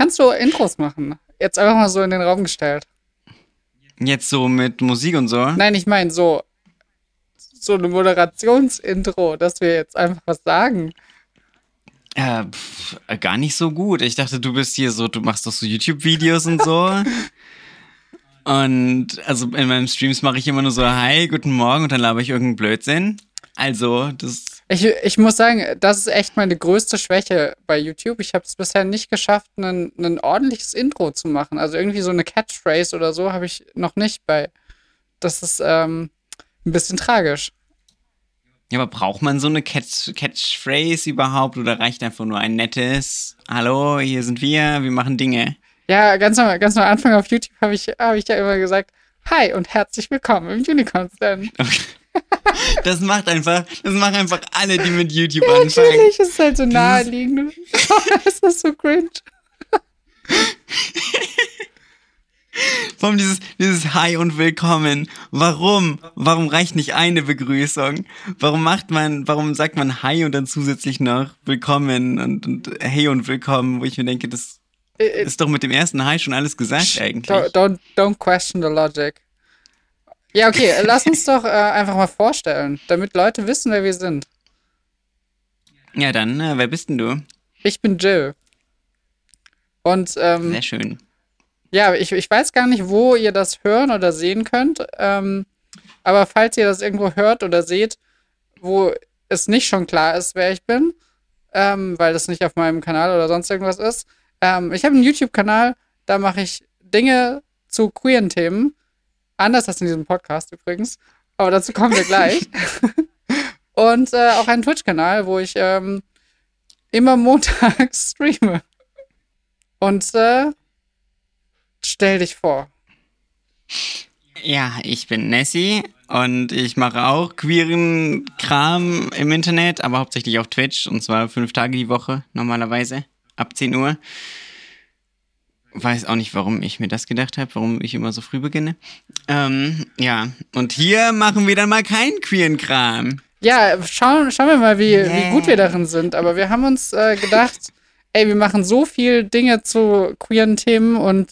Kannst du Intros machen? Jetzt einfach mal so in den Raum gestellt. Jetzt so mit Musik und so? Nein, ich meine so so eine Moderationsintro, dass wir jetzt einfach was sagen. Äh, pff, gar nicht so gut. Ich dachte, du bist hier so, du machst doch so YouTube-Videos und so. und also in meinen Streams mache ich immer nur so, hi, guten Morgen und dann laber ich irgendeinen Blödsinn. Also, das. Ich, ich muss sagen, das ist echt meine größte Schwäche bei YouTube. Ich habe es bisher nicht geschafft, ein, ordentliches Intro zu machen. Also irgendwie so eine Catchphrase oder so habe ich noch nicht bei. Das ist ähm, ein bisschen tragisch. Ja, aber braucht man so eine Catch Catchphrase überhaupt oder reicht einfach nur ein nettes Hallo, hier sind wir, wir machen Dinge? Ja, ganz am, ganz am Anfang auf YouTube habe ich, hab ich ja immer gesagt, Hi und herzlich willkommen im Unicorn Stand. Okay. Das macht einfach, das machen einfach alle, die mit YouTube anfangen. Natürlich, ist halt so naheliegend. das ist so cringe. Warum dieses, dieses Hi und Willkommen? Warum? Warum reicht nicht eine Begrüßung? Warum macht man, warum sagt man Hi und dann zusätzlich noch Willkommen und, und Hey und Willkommen, wo ich mir denke, das äh, äh, ist doch mit dem ersten Hi schon alles gesagt eigentlich. Don't, don't, don't question the logic. Ja, okay, lass uns doch äh, einfach mal vorstellen, damit Leute wissen, wer wir sind. Ja, dann, äh, wer bist denn du? Ich bin Jill. Und, ähm, Sehr schön. Ja, ich, ich weiß gar nicht, wo ihr das hören oder sehen könnt. Ähm, aber falls ihr das irgendwo hört oder seht, wo es nicht schon klar ist, wer ich bin, ähm, weil das nicht auf meinem Kanal oder sonst irgendwas ist. Ähm, ich habe einen YouTube-Kanal, da mache ich Dinge zu queeren Themen. Anders als in diesem Podcast übrigens. Aber dazu kommen wir gleich. Und äh, auch einen Twitch-Kanal, wo ich ähm, immer montags streame. Und äh, Stell dich vor. Ja, ich bin Nessie und ich mache auch queeren Kram im Internet, aber hauptsächlich auf Twitch und zwar fünf Tage die Woche normalerweise ab 10 Uhr. Weiß auch nicht, warum ich mir das gedacht habe, warum ich immer so früh beginne. Ähm, ja, und hier machen wir dann mal keinen queeren Kram. Ja, schauen, schauen wir mal, wie, yeah. wie gut wir darin sind. Aber wir haben uns äh, gedacht, ey, wir machen so viel Dinge zu queeren Themen und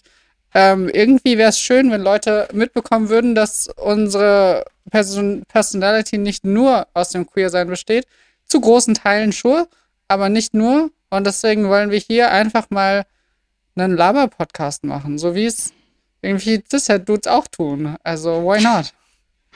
ähm, irgendwie wäre es schön, wenn Leute mitbekommen würden, dass unsere Person Personality nicht nur aus dem Queer-Sein besteht. Zu großen Teilen schon, aber nicht nur. Und deswegen wollen wir hier einfach mal einen Laber-Podcast machen, so wie es irgendwie Cis-Dudes auch tun. Also, why not?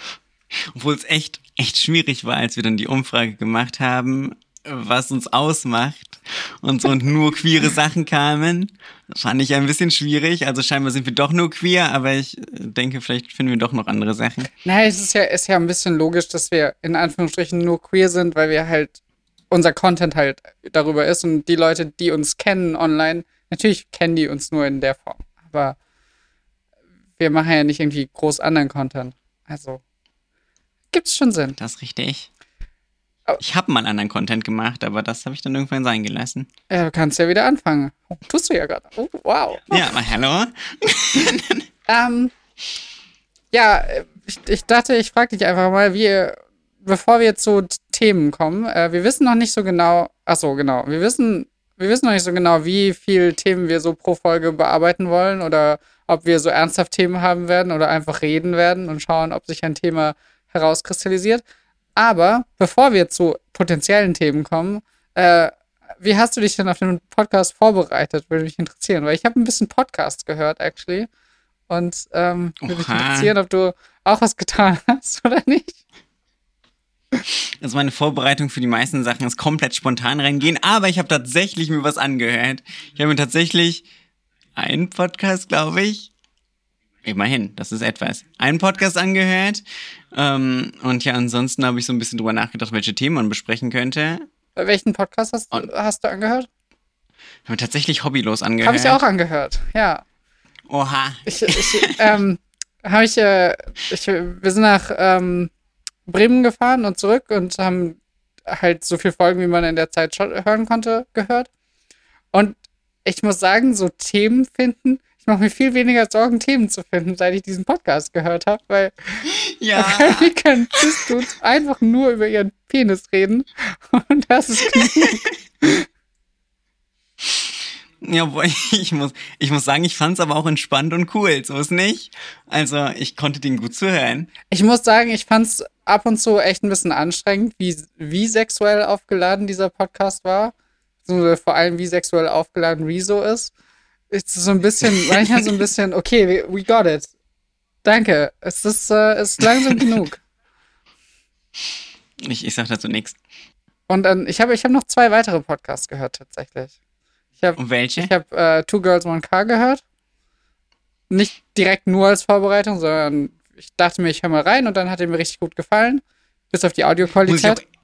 Obwohl es echt, echt schwierig war, als wir dann die Umfrage gemacht haben, was uns ausmacht und so und nur queere Sachen kamen. Fand ich ein bisschen schwierig. Also scheinbar sind wir doch nur queer, aber ich denke, vielleicht finden wir doch noch andere Sachen. Nein, es ist ja, ist ja ein bisschen logisch, dass wir in Anführungsstrichen nur queer sind, weil wir halt unser Content halt darüber ist und die Leute, die uns kennen online, natürlich kennen die uns nur in der Form. Aber wir machen ja nicht irgendwie groß anderen Content. Also gibt's schon Sinn. Das ist richtig. Ich habe mal einen anderen Content gemacht, aber das habe ich dann irgendwann sein gelassen. Ja, du kannst ja wieder anfangen. Tust du ja gerade. Oh, wow. Ja, mal hallo. ähm, ja, ich, ich dachte, ich frage dich einfach mal, wie, bevor wir zu Themen kommen, äh, wir wissen noch nicht so genau, ach so, genau, wir wissen, wir wissen noch nicht so genau, wie viele Themen wir so pro Folge bearbeiten wollen oder ob wir so ernsthaft Themen haben werden oder einfach reden werden und schauen, ob sich ein Thema herauskristallisiert. Aber bevor wir zu potenziellen Themen kommen, äh, wie hast du dich denn auf den Podcast vorbereitet? Würde mich interessieren, weil ich habe ein bisschen Podcast gehört, actually. Und ähm, würde mich interessieren, ob du auch was getan hast oder nicht. Also meine Vorbereitung für die meisten Sachen ist komplett spontan reingehen, aber ich habe tatsächlich mir was angehört. Ich habe mir tatsächlich einen Podcast, glaube ich, Immerhin, das ist etwas. Einen Podcast angehört. Ähm, und ja, ansonsten habe ich so ein bisschen drüber nachgedacht, welche Themen man besprechen könnte. Welchen Podcast hast, und hast du angehört? Ich habe tatsächlich hobbylos angehört. Habe ich auch angehört, ja. Oha. Ich, ich ähm, habe ich, äh, ich, wir sind nach ähm, Bremen gefahren und zurück und haben halt so viele Folgen, wie man in der Zeit hören konnte, gehört. Und ich muss sagen, so Themen finden, ich mache mir viel weniger Sorgen, Themen zu finden, seit ich diesen Podcast gehört habe, weil ja. wir können Cis-Dudes einfach nur über ihren Penis reden und das ist genug. Ja, ich muss, ich muss sagen, ich fand es aber auch entspannt und cool, so ist nicht. Also ich konnte den gut zuhören. Ich muss sagen, ich fand es ab und zu echt ein bisschen anstrengend, wie, wie sexuell aufgeladen dieser Podcast war. vor allem, wie sexuell aufgeladen Rezo ist. Ist so ein bisschen, manchmal so ein bisschen, okay, we, got it. Danke. Es ist, äh, ist langsam genug. Ich, ich sag dazu nichts. Und dann, ich habe ich hab noch zwei weitere Podcasts gehört, tatsächlich. Ich hab, Und welche? Ich habe äh, Two Girls, One Car gehört. Nicht direkt nur als Vorbereitung, sondern ich dachte mir, ich höre mal rein und dann hat er mir richtig gut gefallen. Bis auf die Audioqualität.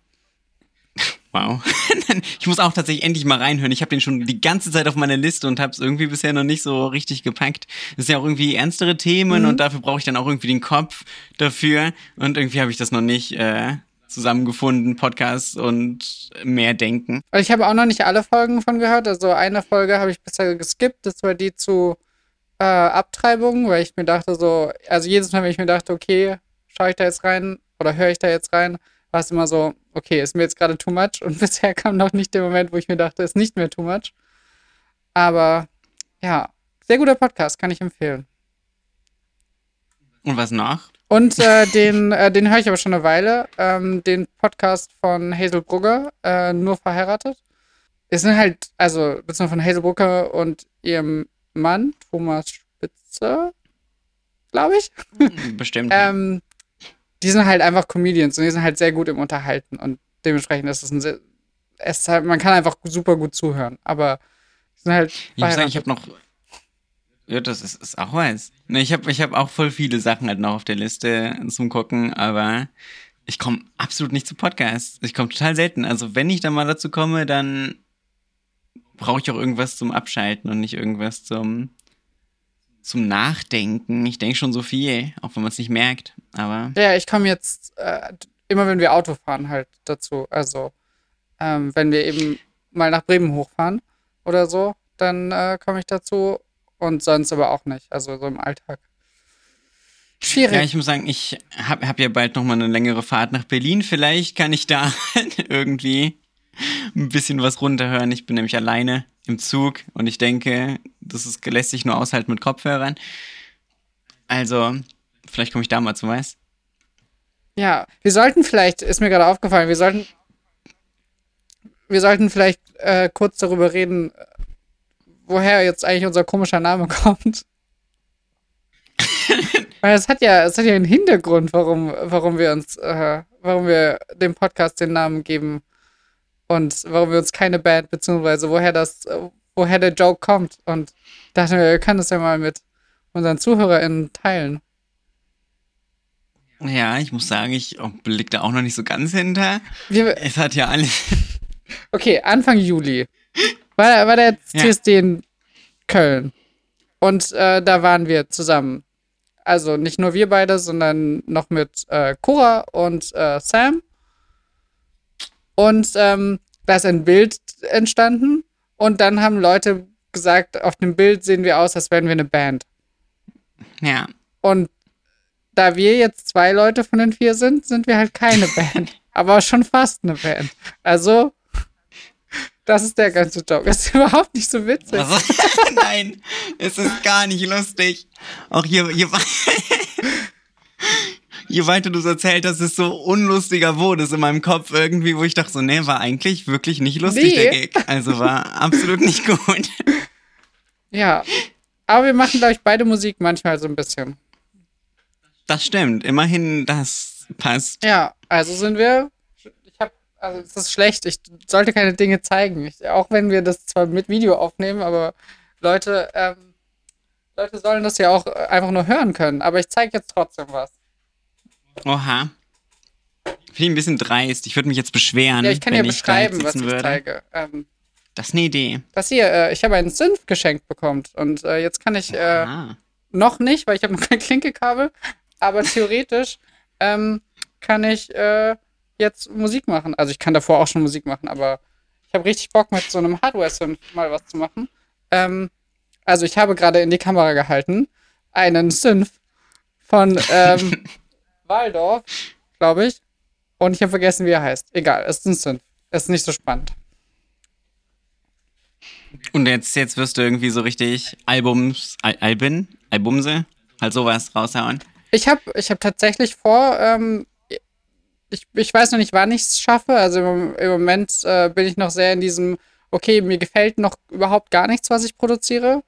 Wow. ich muss auch tatsächlich endlich mal reinhören. Ich habe den schon die ganze Zeit auf meiner Liste und habe es irgendwie bisher noch nicht so richtig gepackt. Das sind ja auch irgendwie ernstere Themen mhm. und dafür brauche ich dann auch irgendwie den Kopf dafür. Und irgendwie habe ich das noch nicht äh, zusammengefunden, Podcasts und mehr denken. Ich habe auch noch nicht alle Folgen von gehört. Also eine Folge habe ich bisher geskippt. Das war die zu äh, Abtreibung, weil ich mir dachte so, also jedes Mal, wenn ich mir dachte, okay, schaue ich da jetzt rein oder höre ich da jetzt rein, war es immer so, okay, ist mir jetzt gerade too much. Und bisher kam noch nicht der Moment, wo ich mir dachte, ist nicht mehr too much. Aber ja, sehr guter Podcast, kann ich empfehlen. Und was noch? Und äh, den, äh, den höre ich aber schon eine Weile. Ähm, den Podcast von Hazel Brugger, äh, nur verheiratet. Es sind halt, also, beziehungsweise von Hazel Brugger und ihrem Mann, Thomas Spitzer, glaube ich. Bestimmt. ähm, die sind halt einfach Comedians und die sind halt sehr gut im Unterhalten und dementsprechend ist es ein sehr, es halt, man kann einfach super gut zuhören, aber sind halt. Ich muss sagen, ich habe noch. Ja, das ist, ist auch weiß. Ne, ich habe ich hab auch voll viele Sachen halt noch auf der Liste zum Gucken, aber ich komme absolut nicht zu Podcasts. Ich komme total selten. Also wenn ich dann mal dazu komme, dann brauche ich auch irgendwas zum Abschalten und nicht irgendwas zum zum Nachdenken. Ich denke schon so viel, auch wenn man es nicht merkt. Aber. Ja, ich komme jetzt äh, immer, wenn wir Auto fahren, halt dazu. Also, ähm, wenn wir eben mal nach Bremen hochfahren oder so, dann äh, komme ich dazu. Und sonst aber auch nicht. Also so im Alltag. Schwierig. Ja, ich muss sagen, ich habe hab ja bald noch mal eine längere Fahrt nach Berlin. Vielleicht kann ich da irgendwie ein bisschen was runterhören. Ich bin nämlich alleine im Zug und ich denke, das ist, lässt sich nur aushalten mit Kopfhörern. Also, vielleicht komme ich da mal zu was. Ja, wir sollten vielleicht, ist mir gerade aufgefallen, wir sollten, wir sollten vielleicht äh, kurz darüber reden, woher jetzt eigentlich unser komischer Name kommt. Weil es hat ja, es hat ja einen Hintergrund, warum, warum wir uns, äh, warum wir dem Podcast den Namen geben und warum wir uns keine Band, beziehungsweise woher das, woher der Joke kommt. Und dachte mir, wir können das ja mal mit unseren ZuhörerInnen teilen. Ja, ich muss sagen, ich blick da auch noch nicht so ganz hinter. Wir, es hat ja alles. Okay, Anfang Juli war, war der ja. in Köln. Und äh, da waren wir zusammen. Also nicht nur wir beide, sondern noch mit äh, Cora und äh, Sam. Und ähm, da ist ein Bild entstanden. Und dann haben Leute gesagt, auf dem Bild sehen wir aus, als wären wir eine Band. Ja. Und da wir jetzt zwei Leute von den vier sind, sind wir halt keine Band. aber schon fast eine Band. Also, das ist der ganze Job. Ist überhaupt nicht so witzig. Also, nein, es ist gar nicht lustig. Auch hier, hier je weiter du es erzählt hast, desto unlustiger wurde es in meinem Kopf irgendwie, wo ich dachte so, nee, war eigentlich wirklich nicht lustig, nee. der Gig. Also war absolut nicht gut. Ja. Aber wir machen, glaube ich, beide Musik manchmal so ein bisschen. Das stimmt. Immerhin, das passt. Ja, also sind wir. Ich habe, also es ist schlecht. Ich sollte keine Dinge zeigen. Ich, auch wenn wir das zwar mit Video aufnehmen, aber Leute, ähm, Leute sollen das ja auch einfach nur hören können. Aber ich zeige jetzt trotzdem was. Oha. Finde ich ein bisschen dreist. Ich würde mich jetzt beschweren. Ja, ich kann ja beschreiben, was ich würde. zeige. Ähm, das ist eine Idee. Das hier, äh, ich habe einen Synth geschenkt bekommen und äh, jetzt kann ich äh, noch nicht, weil ich habe noch kein Klinkekabel, aber theoretisch ähm, kann ich äh, jetzt Musik machen. Also ich kann davor auch schon Musik machen, aber ich habe richtig Bock mit so einem Hardware-Synth mal was zu machen. Ähm, also ich habe gerade in die Kamera gehalten einen Synth von ähm, Waldorf, glaube ich. Und ich habe vergessen, wie er heißt. Egal, es ist ein Synth. Es ist nicht so spannend. Und jetzt, jetzt wirst du irgendwie so richtig Albums, Al Alben, Albumse, halt sowas raushauen. Ich habe ich hab tatsächlich vor, ähm, ich, ich weiß noch nicht, wann ich es schaffe. Also im, im Moment äh, bin ich noch sehr in diesem, okay, mir gefällt noch überhaupt gar nichts, was ich produziere.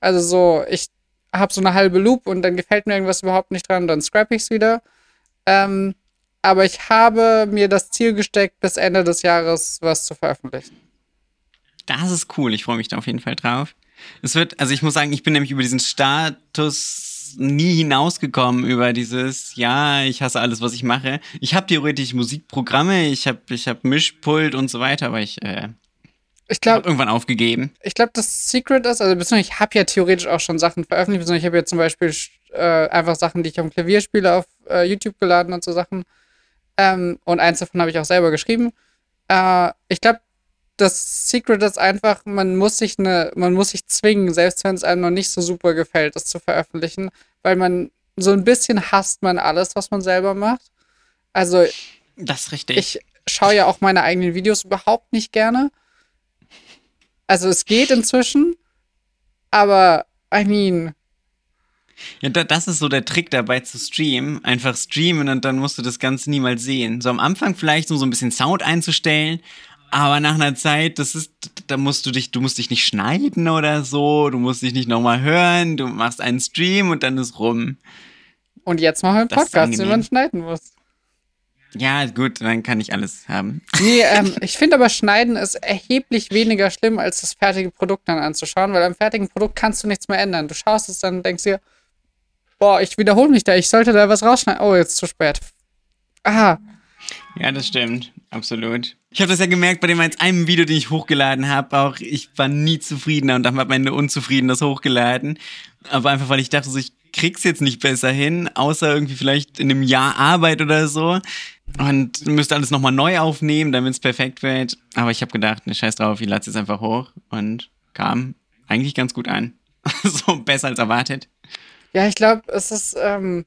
Also so, ich habe so eine halbe Loop und dann gefällt mir irgendwas überhaupt nicht dran, dann scrap ich es wieder. Ähm, aber ich habe mir das Ziel gesteckt, bis Ende des Jahres was zu veröffentlichen. Das ist cool, ich freue mich da auf jeden Fall drauf. Es wird, also ich muss sagen, ich bin nämlich über diesen Status nie hinausgekommen, über dieses, ja, ich hasse alles, was ich mache. Ich habe theoretisch Musikprogramme, ich habe ich hab Mischpult und so weiter, aber ich, äh, ich glaube irgendwann aufgegeben. Ich glaube, das Secret ist, also beziehungsweise ich habe ja theoretisch auch schon Sachen veröffentlicht, beziehungsweise ich habe ja zum Beispiel äh, einfach Sachen, die ich am Klavier spiele, auf äh, YouTube geladen und so Sachen. Ähm, und eins davon habe ich auch selber geschrieben. Äh, ich glaube, das Secret ist einfach, man muss sich eine, man muss sich zwingen, selbst wenn es einem noch nicht so super gefällt, das zu veröffentlichen, weil man so ein bisschen hasst man alles, was man selber macht. Also das ist richtig. Ich schaue ja auch meine eigenen Videos überhaupt nicht gerne. Also es geht inzwischen, aber I mean, ja, das ist so der Trick dabei zu streamen. Einfach streamen und dann musst du das Ganze niemals sehen. So am Anfang vielleicht nur so ein bisschen Sound einzustellen, aber nach einer Zeit, das ist, da musst du dich, du musst dich nicht schneiden oder so, du musst dich nicht nochmal hören, du machst einen Stream und dann ist rum. Und jetzt machen wir einen Podcast, den man schneiden muss. Ja, gut, dann kann ich alles haben. Nee, ähm, ich finde aber Schneiden ist erheblich weniger schlimm, als das fertige Produkt dann anzuschauen, weil am fertigen Produkt kannst du nichts mehr ändern. Du schaust es dann und denkst dir, boah, ich wiederhole mich da, ich sollte da was rausschneiden. Oh, jetzt zu spät. Aha. Ja, das stimmt, absolut. Ich habe das ja gemerkt bei dem einem Video, den ich hochgeladen habe. Auch ich war nie zufriedener und dann am Ende unzufrieden das hochgeladen. Aber einfach, weil ich dachte, so, ich krieg's jetzt nicht besser hin, außer irgendwie vielleicht in einem Jahr Arbeit oder so. Und müsste alles nochmal neu aufnehmen, damit es perfekt wird. Aber ich habe gedacht, ne, scheiß drauf, ich lade es einfach hoch und kam eigentlich ganz gut an. so besser als erwartet. Ja, ich glaube, es ist, ähm,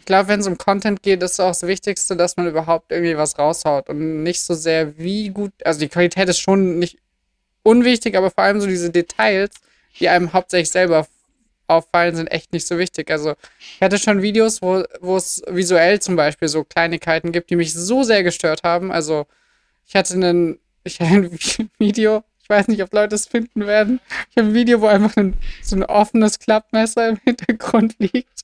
ich glaube, wenn es um Content geht, ist auch das Wichtigste, dass man überhaupt irgendwie was raushaut und nicht so sehr wie gut, also die Qualität ist schon nicht unwichtig, aber vor allem so diese Details, die einem hauptsächlich selber auffallen, sind echt nicht so wichtig. Also ich hatte schon Videos, wo, wo es visuell zum Beispiel so Kleinigkeiten gibt, die mich so sehr gestört haben. Also ich hatte einen, ich hatte ein Video, ich weiß nicht, ob Leute es finden werden. Ich habe ein Video, wo einfach ein, so ein offenes Klappmesser im Hintergrund liegt.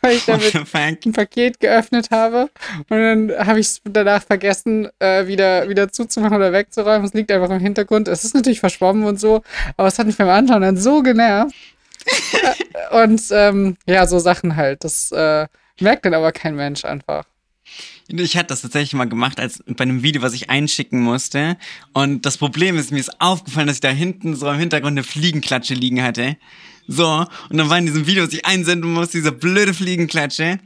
Weil ich damit ein Paket geöffnet habe. Und dann habe ich es danach vergessen, äh, wieder, wieder zuzumachen oder wegzuräumen. Es liegt einfach im Hintergrund. Es ist natürlich verschwommen und so, aber es hat mich beim Anschauen dann so genervt. Äh, und ähm, ja, so Sachen halt. Das äh, merkt dann aber kein Mensch einfach. Ich hatte das tatsächlich mal gemacht, als bei einem Video, was ich einschicken musste. Und das Problem ist, mir ist aufgefallen, dass ich da hinten so im Hintergrund eine Fliegenklatsche liegen hatte. So, und dann war in diesem Video, was ich einsenden musste, diese blöde Fliegenklatsche.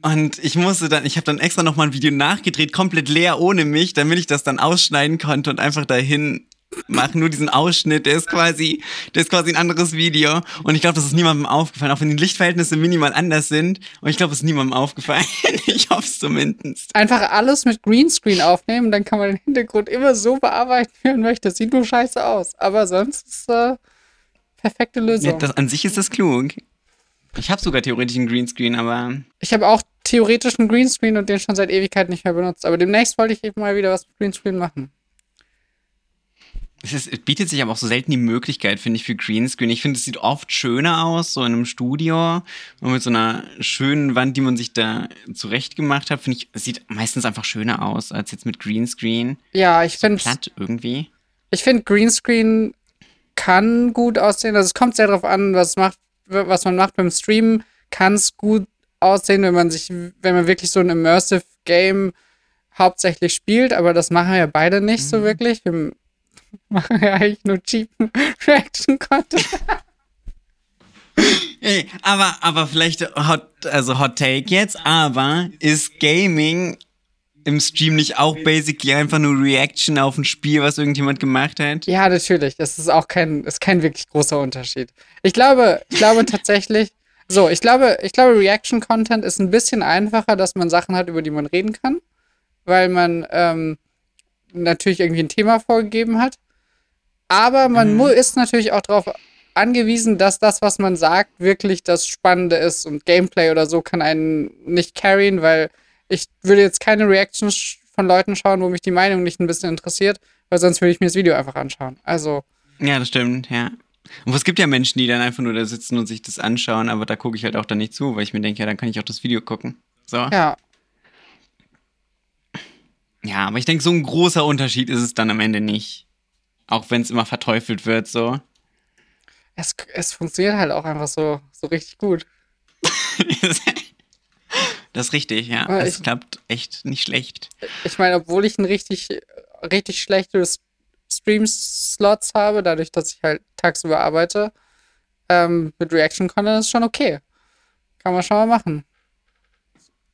Und ich musste dann, ich habe dann extra nochmal ein Video nachgedreht, komplett leer ohne mich, damit ich das dann ausschneiden konnte und einfach dahin machen, nur diesen Ausschnitt, der ist quasi, der ist quasi ein anderes Video. Und ich glaube, das ist niemandem aufgefallen, auch wenn die Lichtverhältnisse minimal anders sind. Und ich glaube, es ist niemandem aufgefallen. ich hoffe es zumindest. Einfach alles mit Greenscreen aufnehmen, dann kann man den Hintergrund immer so bearbeiten, wie man möchte. Das sieht nur scheiße aus. Aber sonst ist äh, perfekte Lösung. Ja, das, an sich ist das klug. Ich habe sogar theoretisch einen Greenscreen, aber. Ich habe auch theoretisch einen Greenscreen und den schon seit Ewigkeit nicht mehr benutzt. Aber demnächst wollte ich eben mal wieder was mit Greenscreen machen. Es, ist, es, bietet sich aber auch so selten die Möglichkeit, finde ich, für Greenscreen. Ich finde, es sieht oft schöner aus, so in einem Studio und mit so einer schönen Wand, die man sich da zurechtgemacht hat, finde ich, es sieht meistens einfach schöner aus als jetzt mit Greenscreen. Ja, ich so finde. Platt irgendwie. Ich finde, Greenscreen kann gut aussehen. Also es kommt sehr darauf an, was, macht, was man macht beim Streamen. Kann es gut aussehen, wenn man sich, wenn man wirklich so ein Immersive Game hauptsächlich spielt, aber das machen wir ja beide nicht mhm. so wirklich. Wir machen ja eigentlich nur cheapen Reaction-Content. Ey, aber, aber vielleicht Hot, also Hot Take jetzt, aber ist Gaming im Stream nicht auch basically einfach nur Reaction auf ein Spiel, was irgendjemand gemacht hat? Ja, natürlich. Das ist auch kein, ist kein wirklich großer Unterschied. Ich glaube, ich glaube tatsächlich, so, ich glaube, ich glaube, Reaction-Content ist ein bisschen einfacher, dass man Sachen hat, über die man reden kann, weil man ähm, natürlich irgendwie ein Thema vorgegeben hat. Aber man mhm. ist natürlich auch darauf angewiesen, dass das, was man sagt, wirklich das Spannende ist. Und Gameplay oder so kann einen nicht carryen, weil ich würde jetzt keine Reactions von Leuten schauen, wo mich die Meinung nicht ein bisschen interessiert, weil sonst würde ich mir das Video einfach anschauen. Also. Ja, das stimmt, ja. Und es gibt ja Menschen, die dann einfach nur da sitzen und sich das anschauen, aber da gucke ich halt auch dann nicht zu, weil ich mir denke, ja, dann kann ich auch das Video gucken. So. Ja. Ja, aber ich denke, so ein großer Unterschied ist es dann am Ende nicht. Auch wenn es immer verteufelt wird, so. Es, es funktioniert halt auch einfach so, so richtig gut. das ist richtig, ja. Aber es ich, klappt echt nicht schlecht. Ich meine, obwohl ich ein richtig, richtig schlechtes Stream-Slots habe, dadurch, dass ich halt tagsüber arbeite, ähm, mit Reaction-Content ist schon okay. Kann man schon mal machen.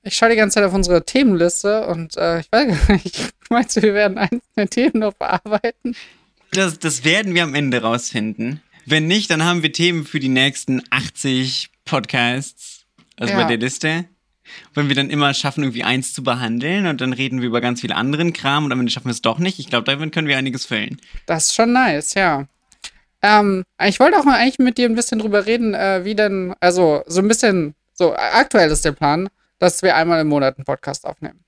Ich schaue die ganze Zeit auf unsere Themenliste und äh, ich weiß gar nicht, meinst du, wir werden einzelne Themen noch bearbeiten? Das, das werden wir am Ende rausfinden. Wenn nicht, dann haben wir Themen für die nächsten 80 Podcasts, also ja. bei der Liste. Wenn wir dann immer schaffen, irgendwie eins zu behandeln und dann reden wir über ganz viel anderen Kram und am Ende schaffen wir es doch nicht. Ich glaube, damit können wir einiges füllen. Das ist schon nice, ja. Ähm, ich wollte auch mal eigentlich mit dir ein bisschen drüber reden, äh, wie denn, also so ein bisschen, so aktuell ist der Plan, dass wir einmal im Monat einen Podcast aufnehmen.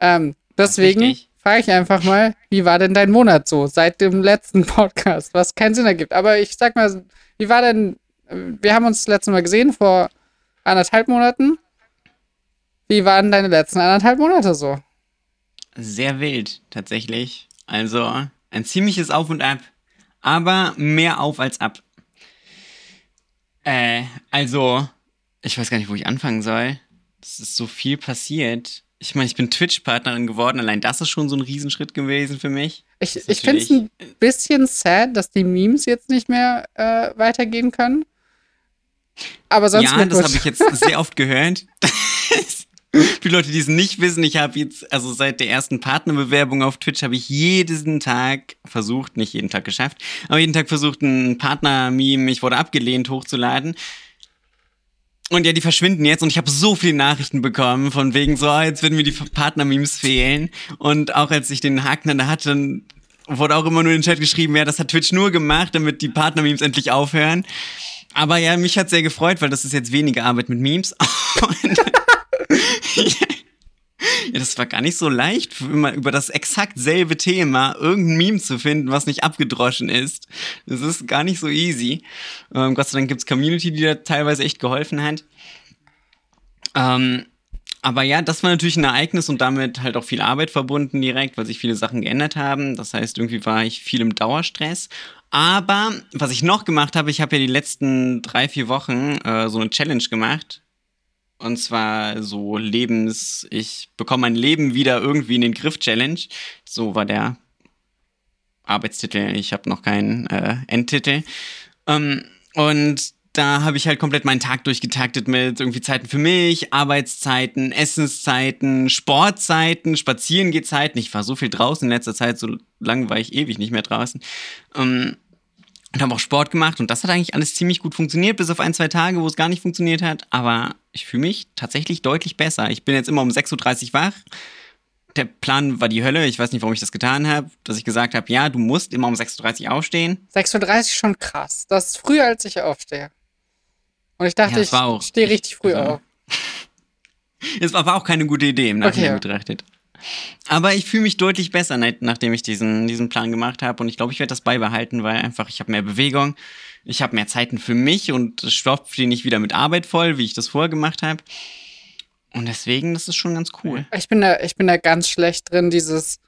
Ähm, deswegen frage ich einfach mal, wie war denn dein Monat so seit dem letzten Podcast, was keinen Sinn ergibt. Aber ich sag mal, wie war denn, wir haben uns das letzte Mal gesehen vor anderthalb Monaten. Wie waren deine letzten anderthalb Monate so? Sehr wild, tatsächlich. Also ein ziemliches Auf und Ab. Aber mehr auf als ab. Äh, also, ich weiß gar nicht, wo ich anfangen soll. Es ist so viel passiert. Ich meine, ich bin Twitch-Partnerin geworden. Allein das ist schon so ein Riesenschritt gewesen für mich. Ich, ich finde es ein bisschen sad, dass die Memes jetzt nicht mehr äh, weitergehen können. Aber sonst. Ja, das habe ich jetzt sehr oft gehört. Für Leute, die es nicht wissen, ich habe jetzt, also seit der ersten Partnerbewerbung auf Twitch, habe ich jeden Tag versucht, nicht jeden Tag geschafft, aber jeden Tag versucht, ein Partner-Meme, ich wurde abgelehnt, hochzuladen. Und ja, die verschwinden jetzt und ich habe so viele Nachrichten bekommen von wegen so, jetzt werden mir die Partner-Memes fehlen. Und auch als ich den Haken da hatte, wurde auch immer nur in den Chat geschrieben, ja, das hat Twitch nur gemacht, damit die Partner-Memes endlich aufhören. Aber ja, mich hat sehr gefreut, weil das ist jetzt weniger Arbeit mit Memes. Ja, das war gar nicht so leicht, immer über das exakt selbe Thema irgendein Meme zu finden, was nicht abgedroschen ist. Das ist gar nicht so easy. Ähm, Gott sei Dank gibt es Community, die da teilweise echt geholfen hat. Ähm, aber ja, das war natürlich ein Ereignis und damit halt auch viel Arbeit verbunden direkt, weil sich viele Sachen geändert haben. Das heißt, irgendwie war ich viel im Dauerstress. Aber was ich noch gemacht habe, ich habe ja die letzten drei, vier Wochen äh, so eine Challenge gemacht und zwar so Lebens, ich bekomme mein Leben wieder irgendwie in den Griff Challenge. So war der Arbeitstitel. Ich habe noch keinen äh, Endtitel. Ähm, und da habe ich halt komplett meinen Tag durchgetaktet mit irgendwie Zeiten für mich, Arbeitszeiten, Essenszeiten, Sportzeiten, Spazierengehzeiten. Ich war so viel draußen in letzter Zeit, so lange war ich ewig nicht mehr draußen. Ähm, und habe auch Sport gemacht und das hat eigentlich alles ziemlich gut funktioniert, bis auf ein, zwei Tage, wo es gar nicht funktioniert hat. Aber ich fühle mich tatsächlich deutlich besser. Ich bin jetzt immer um 6.30 Uhr wach. Der Plan war die Hölle. Ich weiß nicht, warum ich das getan habe, dass ich gesagt habe, ja, du musst immer um 6.30 Uhr aufstehen. 6.30 Uhr schon krass. Das ist früher, als ich aufstehe. Und ich dachte, ja, ich stehe richtig früh also, auf. Es war auch keine gute Idee im Nachhinein okay. betrachtet. Aber ich fühle mich deutlich besser, nachdem ich diesen, diesen Plan gemacht habe. Und ich glaube, ich werde das beibehalten, weil einfach ich habe mehr Bewegung, ich habe mehr Zeiten für mich und stopfe die nicht wieder mit Arbeit voll, wie ich das vorher gemacht habe. Und deswegen, das ist schon ganz cool. Ich bin da, ich bin da ganz schlecht drin, dieses,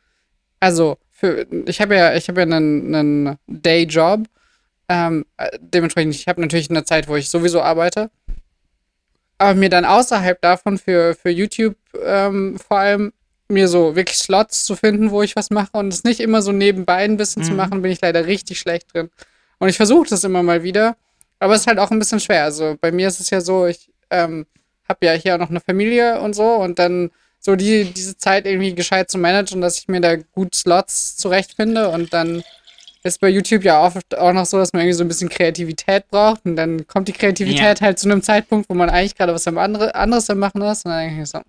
also für, ich habe ja, ich habe ja einen, einen Dayjob. Ähm, dementsprechend, ich habe natürlich eine Zeit, wo ich sowieso arbeite. Aber mir dann außerhalb davon für, für YouTube ähm, vor allem mir so wirklich Slots zu finden, wo ich was mache und es nicht immer so nebenbei ein bisschen mhm. zu machen, bin ich leider richtig schlecht drin. Und ich versuche das immer mal wieder, aber es ist halt auch ein bisschen schwer. Also bei mir ist es ja so, ich ähm, habe ja hier auch noch eine Familie und so und dann so die, diese Zeit irgendwie gescheit zu managen, dass ich mir da gut Slots zurechtfinde und dann ist bei YouTube ja oft auch noch so, dass man irgendwie so ein bisschen Kreativität braucht und dann kommt die Kreativität ja. halt zu einem Zeitpunkt, wo man eigentlich gerade was anderes am machen ist und dann denke ich so,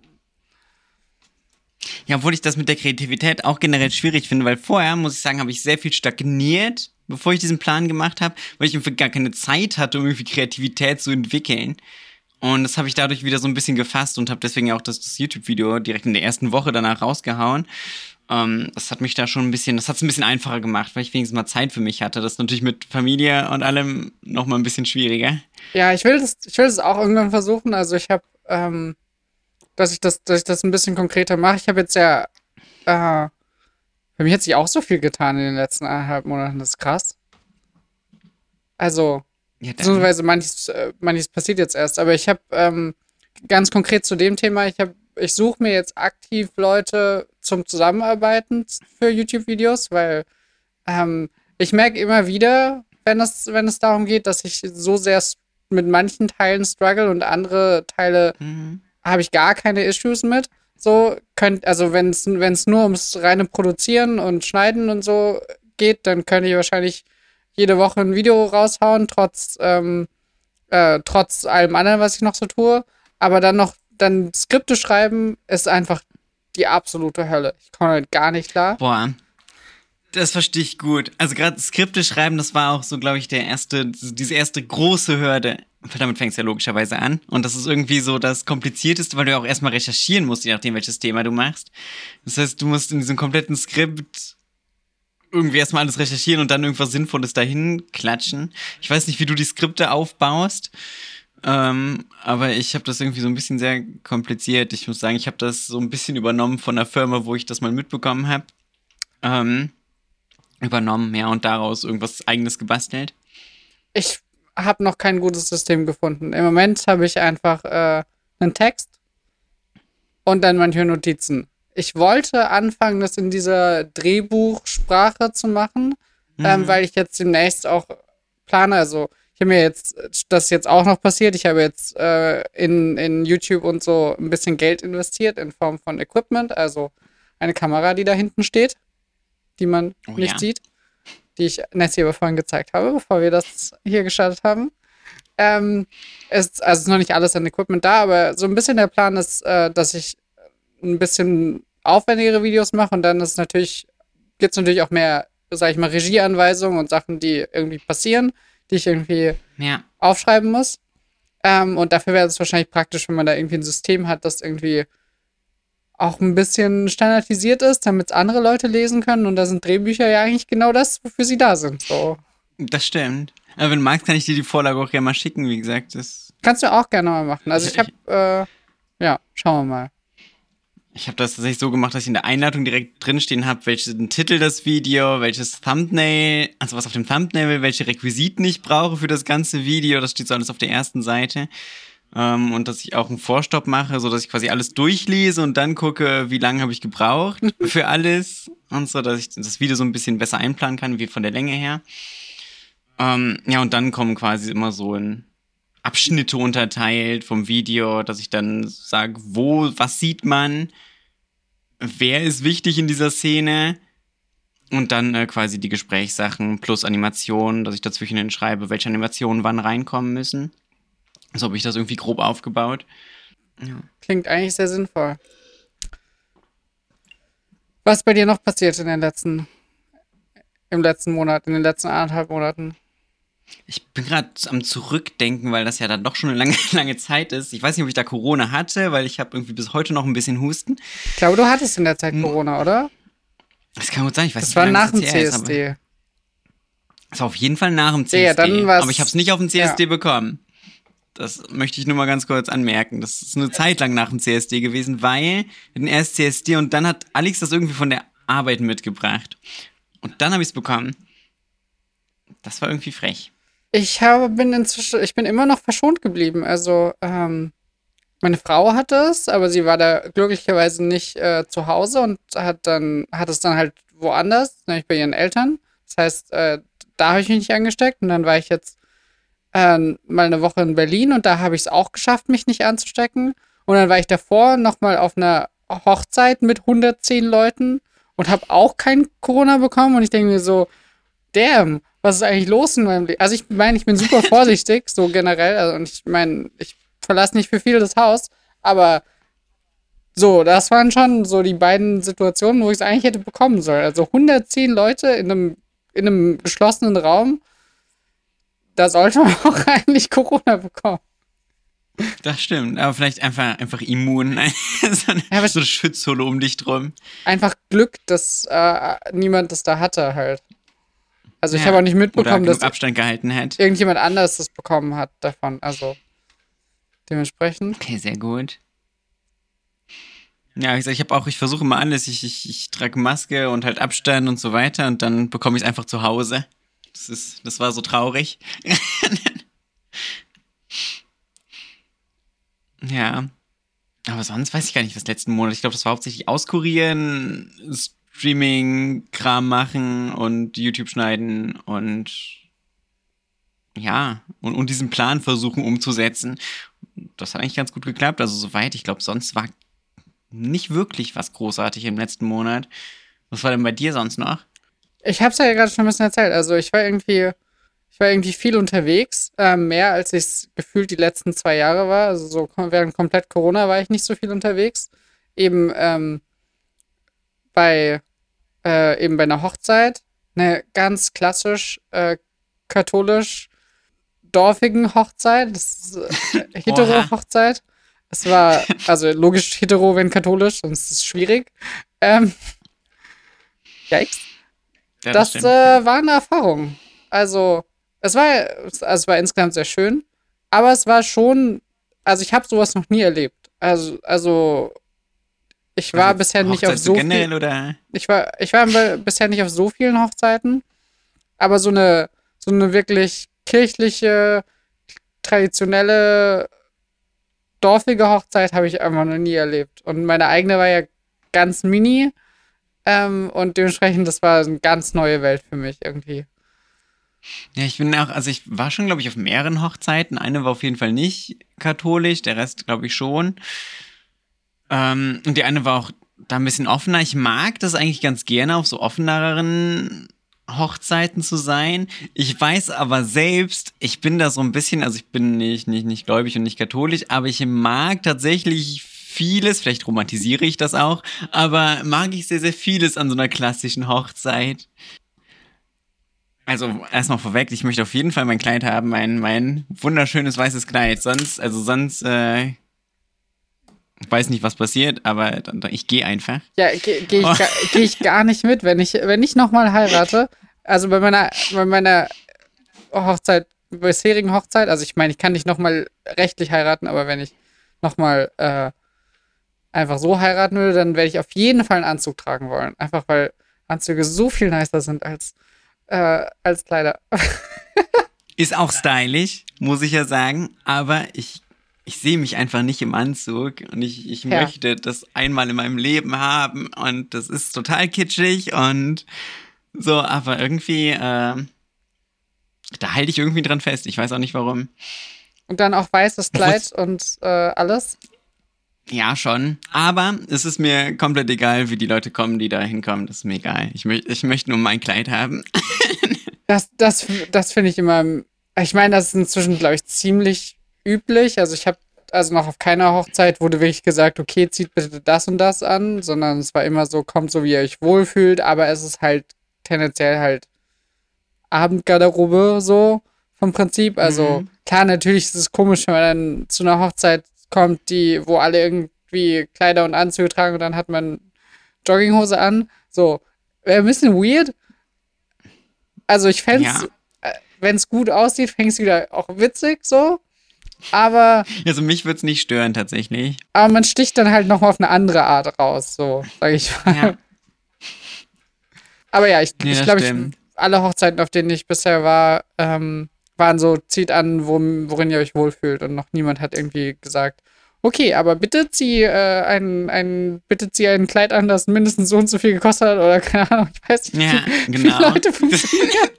Ja, obwohl ich das mit der Kreativität auch generell schwierig finde, weil vorher, muss ich sagen, habe ich sehr viel stagniert, bevor ich diesen Plan gemacht habe, weil ich irgendwie gar keine Zeit hatte, um irgendwie Kreativität zu entwickeln. Und das habe ich dadurch wieder so ein bisschen gefasst und habe deswegen auch das, das YouTube-Video direkt in der ersten Woche danach rausgehauen. Ähm, das hat mich da schon ein bisschen, das hat es ein bisschen einfacher gemacht, weil ich wenigstens mal Zeit für mich hatte. Das ist natürlich mit Familie und allem noch mal ein bisschen schwieriger. Ja, ich will das, ich will das auch irgendwann versuchen. Also ich habe, ähm, dass ich das, dass ich das ein bisschen konkreter mache. Ich habe jetzt ja, äh, bei mir hat sich auch so viel getan in den letzten eineinhalb Monaten. Das ist krass. Also, ja, beziehungsweise manches, äh, manches passiert jetzt erst. Aber ich habe ähm, ganz konkret zu dem Thema, ich habe, ich suche mir jetzt aktiv Leute zum Zusammenarbeiten für YouTube-Videos, weil ähm, ich merke immer wieder, wenn es, wenn es darum geht, dass ich so sehr mit manchen Teilen struggle und andere Teile mhm. Habe ich gar keine Issues mit. So könnt, also wenn es nur ums reine Produzieren und Schneiden und so geht, dann könnte ich wahrscheinlich jede Woche ein Video raushauen, trotz, ähm, äh, trotz allem anderen, was ich noch so tue. Aber dann noch, dann Skripte schreiben, ist einfach die absolute Hölle. Ich komme halt gar nicht klar. Boah. Das verstehe ich gut. Also gerade Skripte schreiben, das war auch so, glaube ich, der erste, diese erste große Hürde. Damit fängst du ja logischerweise an. Und das ist irgendwie so das Komplizierteste, weil du ja auch erstmal recherchieren musst, je nachdem, welches Thema du machst. Das heißt, du musst in diesem kompletten Skript irgendwie erstmal alles recherchieren und dann irgendwas Sinnvolles dahin klatschen. Ich weiß nicht, wie du die Skripte aufbaust, ähm, aber ich habe das irgendwie so ein bisschen sehr kompliziert. Ich muss sagen, ich habe das so ein bisschen übernommen von der Firma, wo ich das mal mitbekommen habe. Ähm, übernommen, ja, und daraus irgendwas eigenes gebastelt. Ich habe noch kein gutes System gefunden. Im Moment habe ich einfach äh, einen Text und dann manche Notizen ich wollte anfangen, das in dieser Drehbuchsprache zu machen, ähm, mhm. ähm, weil ich jetzt demnächst auch plane, also ich habe mir jetzt, das ist jetzt auch noch passiert, ich habe jetzt äh, in, in YouTube und so ein bisschen Geld investiert in Form von Equipment, also eine Kamera, die da hinten steht, die man oh, nicht ja. sieht, die ich Nessie aber vorhin gezeigt habe, bevor wir das hier gestartet haben. Ähm, ist, also ist noch nicht alles an Equipment da, aber so ein bisschen der Plan ist, äh, dass ich ein bisschen aufwendigere Videos mache und dann ist natürlich, gibt es natürlich auch mehr, sag ich mal, Regieanweisungen und Sachen, die irgendwie passieren, die ich irgendwie ja. aufschreiben muss. Ähm, und dafür wäre es wahrscheinlich praktisch, wenn man da irgendwie ein System hat, das irgendwie auch ein bisschen standardisiert ist, damit andere Leute lesen können. Und da sind Drehbücher ja eigentlich genau das, wofür sie da sind. So. Das stimmt. Aber wenn du magst, kann ich dir die Vorlage auch gerne mal schicken, wie gesagt. Das Kannst du auch gerne mal machen. Also ich habe, äh, ja, schauen wir mal. Ich habe das tatsächlich so gemacht, dass ich in der Einladung direkt drinstehen habe, welchen Titel das Video, welches Thumbnail, also was auf dem Thumbnail welche Requisiten ich brauche für das ganze Video. Das steht so alles auf der ersten Seite. Ähm, und dass ich auch einen Vorstopp mache, so dass ich quasi alles durchlese und dann gucke, wie lange habe ich gebraucht für alles und so, dass ich das Video so ein bisschen besser einplanen kann, wie von der Länge her. Ähm, ja, und dann kommen quasi immer so in Abschnitte unterteilt vom Video, dass ich dann sage, wo, was sieht man, wer ist wichtig in dieser Szene und dann äh, quasi die Gesprächssachen plus Animationen, dass ich dazwischen schreibe, welche Animationen wann reinkommen müssen. So habe ich das irgendwie grob aufgebaut. Ja. Klingt eigentlich sehr sinnvoll. Was bei dir noch passiert in den letzten, im letzten Monat, in den letzten anderthalb Monaten? Ich bin gerade am Zurückdenken, weil das ja dann doch schon eine lange, lange Zeit ist. Ich weiß nicht, ob ich da Corona hatte, weil ich habe irgendwie bis heute noch ein bisschen Husten. Ich glaube, du hattest in der Zeit hm. Corona, oder? Das kann gut sein. Ich weiß das nicht, war nach dem CSD. Ist, das war auf jeden Fall nach dem CSD. Ja, dann aber ich habe es nicht auf dem CSD ja. bekommen. Das möchte ich nur mal ganz kurz anmerken. Das ist eine Zeit lang nach dem CSD gewesen, weil wir hatten erst CSD und dann hat Alex das irgendwie von der Arbeit mitgebracht. Und dann habe ich es bekommen. Das war irgendwie frech. Ich habe, bin inzwischen, ich bin immer noch verschont geblieben. Also, ähm, meine Frau hatte es, aber sie war da glücklicherweise nicht äh, zu Hause und hat dann, hat es dann halt woanders, nämlich bei ihren Eltern. Das heißt, äh, da habe ich mich nicht angesteckt und dann war ich jetzt äh, mal eine Woche in Berlin und da habe ich es auch geschafft, mich nicht anzustecken. Und dann war ich davor nochmal auf einer Hochzeit mit 110 Leuten und habe auch kein Corona bekommen und ich denke mir so, damn, was ist eigentlich los in meinem Leben? Also ich meine, ich bin super vorsichtig, so generell. Also, und ich meine, ich verlasse nicht für viel das Haus, aber So, das waren schon so die beiden Situationen, wo ich es eigentlich hätte bekommen sollen. Also 110 Leute in einem, in einem geschlossenen Raum. Da sollte man auch eigentlich Corona bekommen. Das stimmt, aber vielleicht einfach, einfach immun. so eine, ja, so eine Schutzhole um dich drum. Einfach Glück, dass äh, niemand das da hatte halt. Also ich habe auch nicht mitbekommen, dass Abstand gehalten hat. irgendjemand anders das bekommen hat davon. Also dementsprechend. Okay, sehr gut. Ja, ich, ich habe auch, ich versuche mal alles. Ich, ich, ich trage Maske und halt Abstand und so weiter und dann bekomme ich es einfach zu Hause. Das ist, das war so traurig. ja. Aber sonst weiß ich gar nicht, was letzten Monat. Ich glaube, das war hauptsächlich auskurieren, Streaming-Kram machen und YouTube schneiden und ja, und, und diesen Plan versuchen umzusetzen. Das hat eigentlich ganz gut geklappt. Also soweit, ich glaube, sonst war nicht wirklich was großartig im letzten Monat. Was war denn bei dir sonst noch? Ich habe es ja gerade schon ein bisschen erzählt. Also ich war irgendwie, ich war irgendwie viel unterwegs, äh, mehr als ich es gefühlt die letzten zwei Jahre war. Also so während komplett Corona war ich nicht so viel unterwegs. Eben ähm, bei äh, eben bei einer Hochzeit, eine ganz klassisch äh, katholisch dorfigen Hochzeit, das ist äh, hetero-Hochzeit. Es war, also logisch hetero, wenn katholisch, sonst ist es schwierig. Ähm, yikes. Ja, das das äh, war eine Erfahrung. Also, es war, also es war insgesamt sehr schön, aber es war schon, also ich habe sowas noch nie erlebt. Also, also ich war also, bisher nicht auf so generell, viel, oder? Ich war, ich war bisher nicht auf so vielen Hochzeiten, aber so eine, so eine wirklich kirchliche, traditionelle, dorfige Hochzeit habe ich einfach noch nie erlebt. Und meine eigene war ja ganz mini. Ähm, und dementsprechend, das war eine ganz neue Welt für mich irgendwie. Ja, ich bin auch, also ich war schon, glaube ich, auf mehreren Hochzeiten. Eine war auf jeden Fall nicht katholisch, der Rest, glaube ich, schon. Ähm, und die eine war auch da ein bisschen offener. Ich mag das eigentlich ganz gerne, auf so offeneren Hochzeiten zu sein. Ich weiß aber selbst, ich bin da so ein bisschen, also ich bin nicht, nicht, nicht gläubig und nicht katholisch, aber ich mag tatsächlich vieles, vielleicht romantisiere ich das auch, aber mag ich sehr, sehr vieles an so einer klassischen Hochzeit. Also erstmal vorweg, ich möchte auf jeden Fall mein Kleid haben, mein, mein wunderschönes weißes Kleid. Sonst, also sonst äh, weiß nicht, was passiert, aber ich gehe einfach. Ja, gehe geh ich, oh. geh ich gar nicht mit, wenn ich, wenn ich nochmal heirate. Also bei meiner, bei meiner Hochzeit, bisherigen Hochzeit, also ich meine, ich kann nicht nochmal rechtlich heiraten, aber wenn ich nochmal äh, einfach so heiraten würde, dann werde ich auf jeden Fall einen Anzug tragen wollen. Einfach weil Anzüge so viel nicer sind als, äh, als Kleider. Ist auch stylisch, muss ich ja sagen, aber ich ich sehe mich einfach nicht im Anzug und ich, ich ja. möchte das einmal in meinem Leben haben und das ist total kitschig und so, aber irgendwie, äh, da halte ich irgendwie dran fest. Ich weiß auch nicht warum. Und dann auch weißes Kleid und äh, alles? Ja, schon. Aber es ist mir komplett egal, wie die Leute kommen, die da hinkommen. Das ist mir egal. Ich, mö ich möchte nur mein Kleid haben. das das, das finde ich immer. Ich meine, das ist inzwischen, glaube ich, ziemlich üblich. Also ich habe also noch auf keiner Hochzeit wurde wirklich gesagt, okay, zieht bitte das und das an, sondern es war immer so, kommt so, wie ihr euch wohlfühlt, aber es ist halt tendenziell halt Abendgarderobe so vom Prinzip. Also mhm. klar, natürlich ist es komisch, wenn man dann zu einer Hochzeit kommt, die, wo alle irgendwie Kleider und Anzüge tragen und dann hat man Jogginghose an. So, wäre ein bisschen weird. Also ich fände es, ja. Äh, wenn es gut aussieht, fände es wieder auch witzig so. Aber. Also mich würde es nicht stören tatsächlich. Aber man sticht dann halt noch auf eine andere Art raus, so, sag ich mal. Ja. Aber ja, ich, ja, ich glaube, alle Hochzeiten, auf denen ich bisher war, ähm, waren so, zieht an, wo, worin ihr euch wohlfühlt. Und noch niemand hat irgendwie gesagt, okay, aber bitte zieh äh, ein, ein, bitte zieh ein Kleid an, das mindestens so und so viel gekostet hat oder keine Ahnung, ich weiß nicht, ja, wie, genau. wie Leute funktionieren.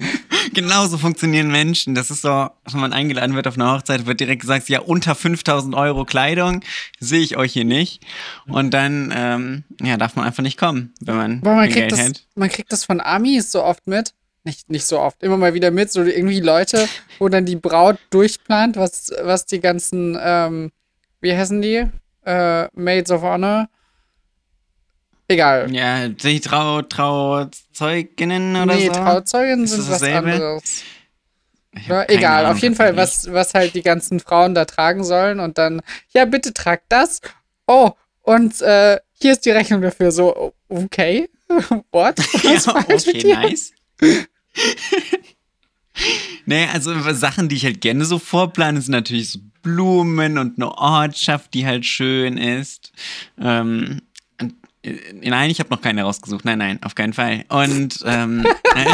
Genauso funktionieren Menschen. Das ist so, wenn man eingeladen wird auf eine Hochzeit, wird direkt gesagt, ja, unter 5000 Euro Kleidung sehe ich euch hier nicht. Und dann, ähm, ja, darf man einfach nicht kommen, wenn man, man Geld das, hat. Man kriegt das von Amis so oft mit. Nicht, nicht so oft, immer mal wieder mit, so irgendwie Leute, wo dann die Braut durchplant, was, was die ganzen, ähm, wie heißen die? äh, Maids of Honor. Egal. Ja, die Trau Trauzeuginnen oder nee, so? Trauzeuginnen Ist sind das was anderes. Ja, egal, Ahnung auf jeden Fall, was, was halt die ganzen Frauen da tragen sollen und dann, ja, bitte tragt das. Oh, und äh, hier ist die Rechnung dafür. So, okay, what? Ja, okay, dir? nice. nee, also Sachen, die ich halt gerne so vorplane, sind natürlich so Blumen und eine Ortschaft, die halt schön ist. Ähm, äh, nein, ich habe noch keine rausgesucht. Nein, nein, auf keinen Fall. Und ähm,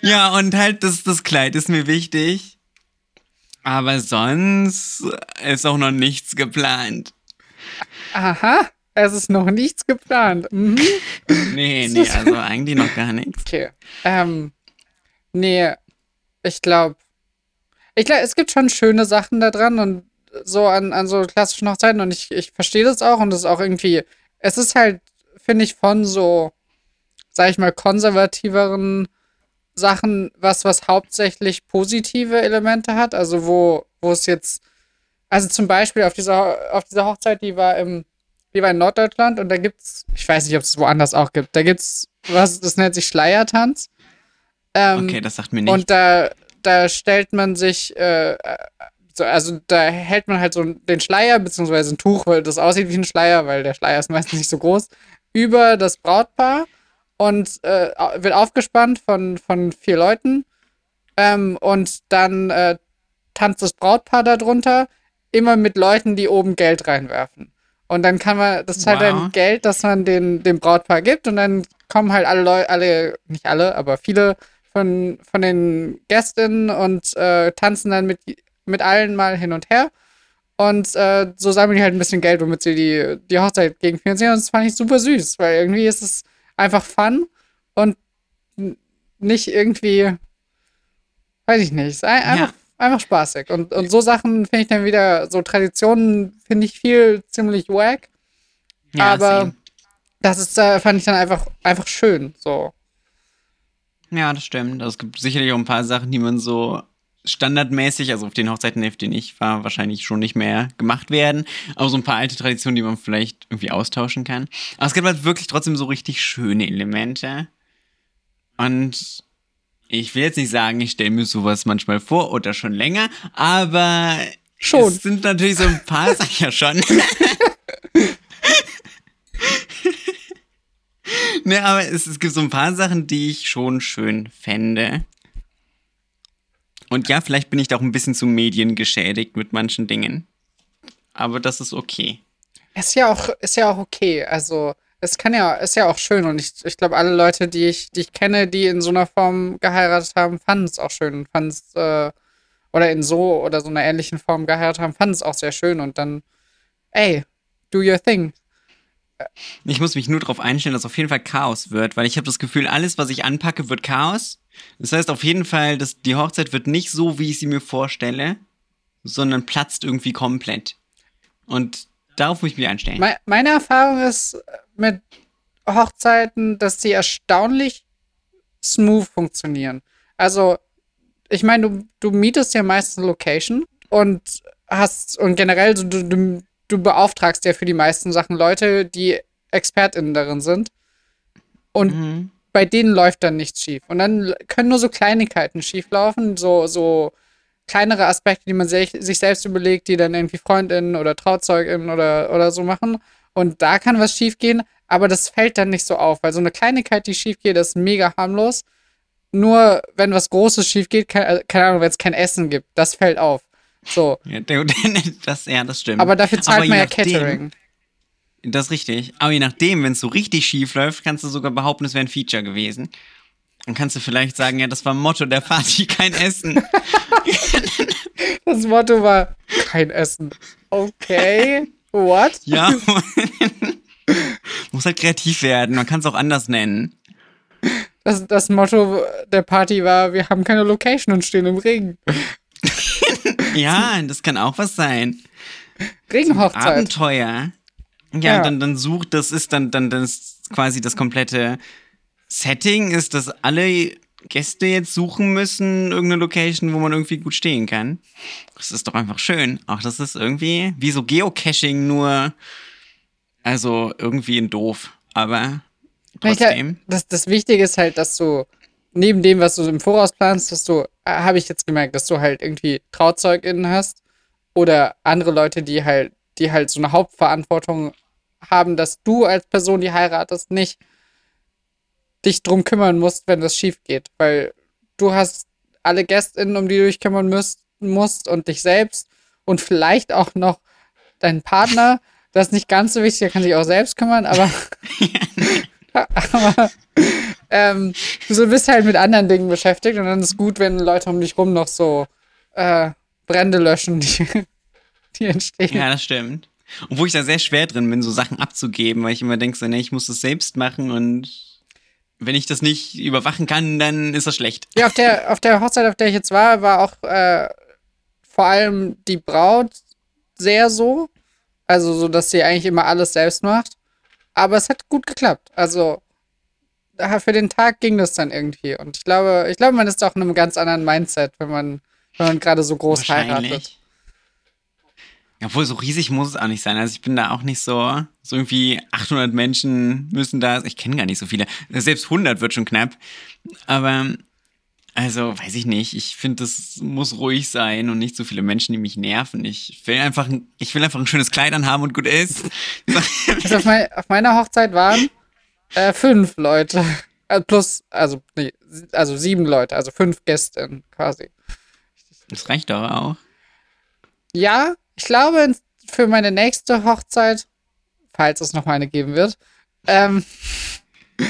ja, und halt das, das Kleid ist mir wichtig. Aber sonst ist auch noch nichts geplant. Aha, es ist noch nichts geplant. Mhm. Nee, nee, also eigentlich noch gar nichts. Okay. Ähm, nee, ich glaube, ich glaube, es gibt schon schöne Sachen da dran und so an, an so klassischen Hochzeiten und ich, ich verstehe das auch und das ist auch irgendwie, es ist halt, finde ich, von so, sag ich mal, konservativeren Sachen, was, was hauptsächlich positive Elemente hat, also wo, wo es jetzt, also zum Beispiel auf dieser, auf dieser Hochzeit, die war im, die war in Norddeutschland und da gibt's, ich weiß nicht, ob es woanders auch gibt, da gibt's was, das nennt sich Schleiertanz. Ähm, Okay, das sagt mir nicht. und da, da stellt man sich, äh, so, also da hält man halt so den Schleier, beziehungsweise ein Tuch, weil das aussieht wie ein Schleier, weil der Schleier ist meistens nicht so groß, über das Brautpaar und äh, wird aufgespannt von, von vier Leuten. Ähm, und dann äh, tanzt das Brautpaar darunter, immer mit Leuten, die oben Geld reinwerfen. Und dann kann man, das ist halt Wow. dann Geld, das man den, dem Brautpaar gibt und dann kommen halt alle Leute, alle, nicht alle, aber viele von, von den Gästinnen und äh, tanzen dann mit, mit allen mal hin und her. Und äh, so sammeln die halt ein bisschen Geld, womit sie die, die Hochzeit gegenfinanzieren. Und das fand ich super süß, weil irgendwie ist es einfach fun und nicht irgendwie, weiß ich nicht, ist ein, einfach, spaßig. Und, und so Sachen finde ich dann wieder, so Traditionen finde ich viel ziemlich wack. ja, aber same. das ist, äh, fand ich dann einfach, einfach schön. So. ja, das stimmt. Also, es gibt sicherlich auch ein paar Sachen, die man so standardmäßig, also auf den Hochzeiten, auf denen ich war, wahrscheinlich schon nicht mehr gemacht werden. Aber so ein paar alte Traditionen, die man vielleicht irgendwie austauschen kann. Aber es gibt halt wirklich trotzdem so richtig schöne Elemente. Und ich will jetzt nicht sagen, ich stelle mir sowas manchmal vor oder schon länger, aber Schon. es sind natürlich so ein paar Sachen ja schon. ne, aber es, es gibt so ein paar Sachen, die ich schon schön fände. Und ja, vielleicht bin ich da auch ein bisschen zu Medien geschädigt mit manchen Dingen. Aber das ist okay. Ist ja auch, ist ja auch okay. Also, es kann ja, ist ja auch schön. Und ich, ich glaube, alle Leute, die ich, die ich kenne, die in so einer Form geheiratet haben, fanden es auch schön. Fanden es, äh, oder in so oder so einer ähnlichen Form geheiratet haben, fanden es auch sehr schön. Und dann, ey, do your thing. Ich muss mich nur darauf einstellen, dass auf jeden Fall Chaos wird, weil ich habe das Gefühl, alles, was ich anpacke, wird Chaos. Das heißt auf jeden Fall, dass die Hochzeit wird nicht so, wie ich sie mir vorstelle, sondern platzt irgendwie komplett. Und darauf muss ich mich einstellen. Me meine Erfahrung ist mit Hochzeiten, dass sie erstaunlich smooth funktionieren. Also, ich meine, du, du mietest ja meistens eine Location und hast, und generell, du, du, du beauftragst ja für die meisten Sachen Leute, die ExpertInnen darin sind. Und Mhm. bei denen läuft dann nichts schief. Und dann können nur so Kleinigkeiten schieflaufen, so, so kleinere Aspekte, die man sich, sich selbst überlegt, die dann irgendwie FreundInnen oder TrauzeugInnen oder, oder so machen. Und da kann was schiefgehen, aber das fällt dann nicht so auf, weil so eine Kleinigkeit, die schief geht, ist mega harmlos. Nur wenn was Großes schief geht, keine, äh, keine Ahnung, wenn es kein Essen gibt, das fällt auf. So. Ja, das, ja, das stimmt. Aber dafür zahlt Aber man ja nachdem- Catering. Das ist richtig. Aber je nachdem, wenn es so richtig schief läuft, kannst du sogar behaupten, es wäre ein Feature gewesen. Dann kannst du vielleicht sagen, ja, das war Motto der Party, kein Essen. Das Motto war kein Essen. Okay. What? ja. Muss halt kreativ werden. Man kann es auch anders nennen. Das, das Motto der Party war, wir haben keine Location und stehen im Regen. Ja, das kann auch was sein. Regenhochzeit. Abenteuer. Ja, Ja. Dann, dann sucht, das ist dann, dann, ist quasi das komplette Setting, ist, dass alle Gäste jetzt suchen müssen, irgendeine Location, wo man irgendwie gut stehen kann. Das ist doch einfach schön. Auch das ist irgendwie wie so Geocaching, nur also irgendwie ein doof. Aber trotzdem. Das, das Wichtige ist halt, dass du neben dem, was du im Voraus planst, dass du, äh, habe ich jetzt gemerkt, dass du halt irgendwie TrauzeugInnen hast oder andere Leute, die halt, die halt so eine Hauptverantwortung haben, dass du als Person, die heiratest, nicht dich drum kümmern musst, wenn das schief geht. Weil du hast alle GästInnen, um die du dich kümmern müsst, musst und dich selbst und vielleicht auch noch deinen Partner. Das ist nicht ganz so wichtig, der kann sich auch selbst kümmern, aber, aber ähm, du bist halt mit anderen Dingen beschäftigt und dann ist es gut, wenn Leute um dich rum noch so äh, Brände löschen, die, die entstehen. Ja, das stimmt. Und wo ich da sehr schwer drin bin, so Sachen abzugeben, weil ich immer denke, so, nee, ich muss das selbst machen und wenn ich das nicht überwachen kann, dann ist das schlecht. Ja, auf der, auf der Hochzeit, auf der ich jetzt war, war auch äh, vor allem die Braut sehr so. Also so, dass sie eigentlich immer alles selbst macht. Aber es hat gut geklappt. Also für den Tag ging das dann irgendwie. Und ich glaube, ich glaube, man ist auch in einem ganz anderen Mindset, wenn man, wenn man gerade so groß heiratet. Obwohl, so riesig muss es auch nicht sein. Also ich bin da auch nicht so, so irgendwie 800 Menschen müssen da, ich kenne gar nicht so viele. Selbst 100 wird schon knapp. Aber, also, weiß ich nicht. Ich finde, das muss ruhig sein und nicht so viele Menschen, die mich nerven. Ich will einfach, ich will einfach ein schönes Kleid anhaben und gut ist. also auf, mein, auf meiner Hochzeit waren äh, fünf Leute. Also plus, also, nee, also sieben Leute, also fünf Gäste quasi. Das reicht doch auch. Ja, ich glaube, für meine nächste Hochzeit, falls es noch eine geben wird, ähm,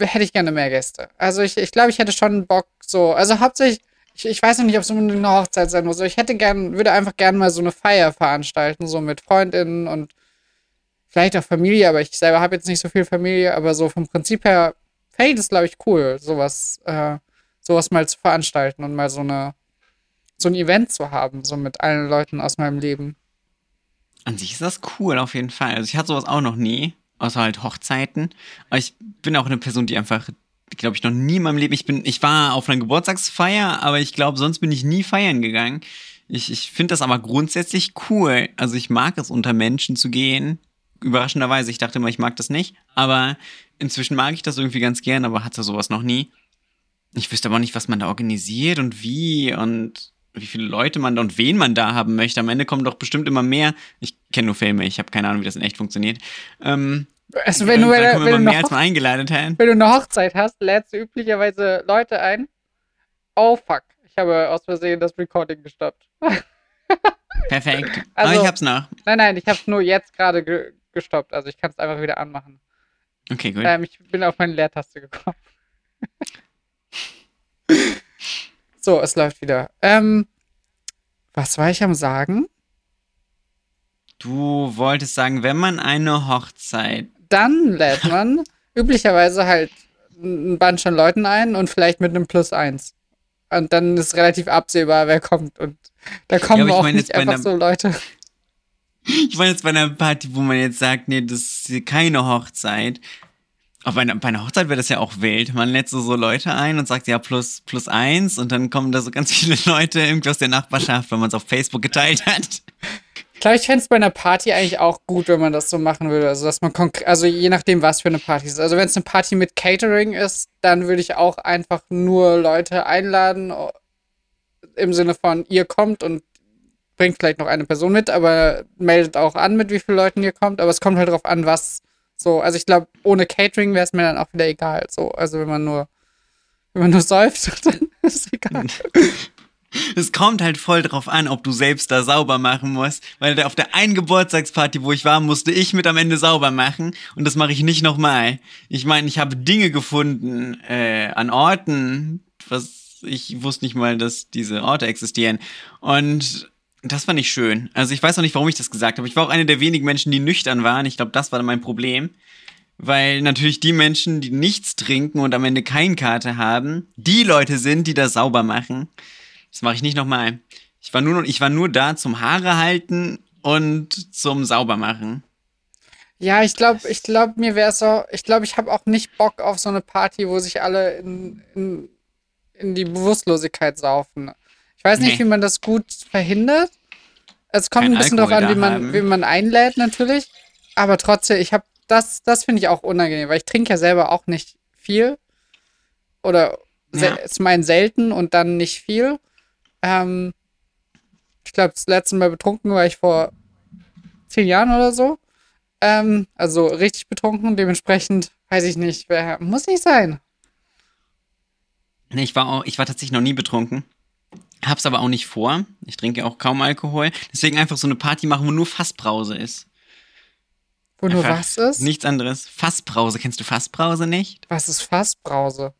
hätte ich gerne mehr Gäste. Also ich, ich glaube, ich hätte schon Bock so, also hauptsächlich, ich, ich weiß noch nicht, ob es unbedingt eine Hochzeit sein muss, ich hätte gern, würde einfach gerne mal so eine Feier veranstalten, so mit Freundinnen und vielleicht auch Familie, aber ich selber habe jetzt nicht so viel Familie, aber so vom Prinzip her fände ich das, glaube ich, cool, sowas, äh, sowas mal zu veranstalten und mal so eine so ein Event zu haben, so mit allen Leuten aus meinem Leben. An sich ist das cool, auf jeden Fall. Also ich hatte sowas auch noch nie, außer halt Hochzeiten. Aber ich bin auch eine Person, die einfach, glaube ich, noch nie in meinem Leben, ich bin, ich war auf einer Geburtstagsfeier, aber ich glaube, sonst bin ich nie feiern gegangen. Ich, ich finde das aber grundsätzlich cool. Also ich mag es, unter Menschen zu gehen. Überraschenderweise, ich dachte immer, ich mag das nicht. Aber inzwischen mag ich das irgendwie ganz gern, aber hatte sowas noch nie. Ich wüsste aber nicht, was man da organisiert und wie und wie viele Leute man da und wen man da haben möchte. Am Ende kommen doch bestimmt immer mehr. Ich kenne nur Filme, ich habe keine Ahnung, wie das in echt funktioniert. Ähm, also wenn du, wenn, wenn, wenn mehr. Wenn du eine Hochzeit hast, lädst du üblicherweise Leute ein. Oh fuck, ich habe aus Versehen das Recording gestoppt. Perfekt. Also, Aber ich hab's noch. Nein, nein, ich hab's nur jetzt gerade ge gestoppt. Also ich kann es einfach wieder anmachen. Okay, gut. Ähm, ich bin auf meine Leertaste gekommen. So, es läuft wieder. Ähm, was war ich am Sagen? Du wolltest sagen, wenn man eine Hochzeit. Dann lädt man üblicherweise halt ein Bunch an Leuten ein und vielleicht mit einem Plus eins. Und dann ist relativ absehbar, wer kommt. Und da kommen ja, auch nicht einfach einer, so Leute. Ich meine jetzt bei einer Party, wo man jetzt sagt, nee, das ist keine Hochzeit. Aber bei einer, bei einer Hochzeit wäre das ja auch wild. Man lädt so, so Leute ein und sagt ja plus, plus eins und dann kommen da so ganz viele Leute irgendwie aus der Nachbarschaft, weil man es auf Facebook geteilt hat. Ich glaube, ich fände es bei einer Party eigentlich auch gut, wenn man das so machen würde. Also, dass man also je nachdem, was für eine Party ist. Also, wenn es eine Party mit Catering ist, dann würde ich auch einfach nur Leute einladen, im Sinne von, ihr kommt und bringt vielleicht noch eine Person mit, aber meldet auch an, mit wie vielen Leuten ihr kommt. Aber es kommt halt darauf an, was so, also ich glaube, ohne Catering wäre es mir dann auch wieder egal. So, also wenn man nur, wenn man nur säuft, dann ist es egal. Es kommt halt voll drauf an, ob du selbst da sauber machen musst, weil auf der einen Geburtstagsparty, wo ich war, musste ich mit am Ende sauber machen und das mache ich nicht nochmal. Ich meine, ich habe Dinge gefunden äh, an Orten, was ich wusste nicht mal, dass diese Orte existieren und das fand ich schön. Also ich weiß auch nicht, warum ich das gesagt habe. Ich war auch eine der wenigen Menschen, die nüchtern waren. Ich glaube, das war mein Problem. Weil natürlich die Menschen, die nichts trinken und am Ende keine Karte haben, die Leute sind, die das sauber machen. Das mache ich nicht nochmal. Ich war nur, ich war nur da zum Haare halten und zum Saubermachen. Ja, ich glaube, ich glaube, mir wäre es so, ich glaube, ich habe auch nicht Bock auf so eine Party, wo sich alle in, in, in die Bewusstlosigkeit saufen. Ich weiß nicht, Nee. wie man das gut verhindert. Es kommt Kein ein bisschen drauf an, Alkohol wie man, haben. wie man einlädt, natürlich. Aber trotzdem, ich habe das, das finde ich auch unangenehm, weil ich trinke ja selber auch nicht viel. Oder Ja. ist mein selten und dann nicht viel. Ähm, ich glaube, das letzte Mal betrunken war ich vor zehn Jahren oder so. Ähm, also richtig betrunken, dementsprechend weiß ich nicht, wer, muss nicht sein. Nee, ich war, auch, ich war tatsächlich noch nie betrunken. Hab's aber auch nicht vor. Ich trinke auch kaum Alkohol. Deswegen einfach so eine Party machen, wo nur Fassbrause ist. Wo nur Einfach was ist? Nichts anderes. Fassbrause. Kennst du Fassbrause nicht? Was ist Fassbrause?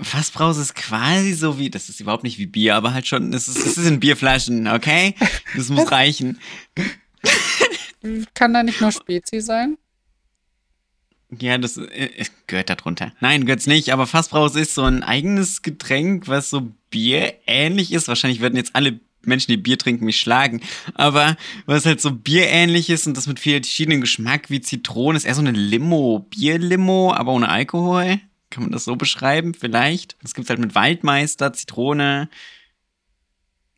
Fassbrause ist quasi so wie, das ist überhaupt nicht wie Bier, aber halt schon, es ist, es ist in Bierflaschen, okay? Das muss reichen. Kann da nicht nur Spezi sein? Ja, das äh, gehört da drunter. Nein, gehört's nicht, aber Fassbrause ist so ein eigenes Getränk, was so Bier ähnlich ist. Wahrscheinlich würden jetzt alle Menschen, die Bier trinken, mich schlagen. Aber was halt so Bier ähnlich ist und das mit viel verschiedenen Geschmack wie Zitrone, ist eher so eine Limo, Bierlimo, aber ohne Alkohol. Kann man das so beschreiben? Vielleicht. Das gibt's halt mit Waldmeister, Zitrone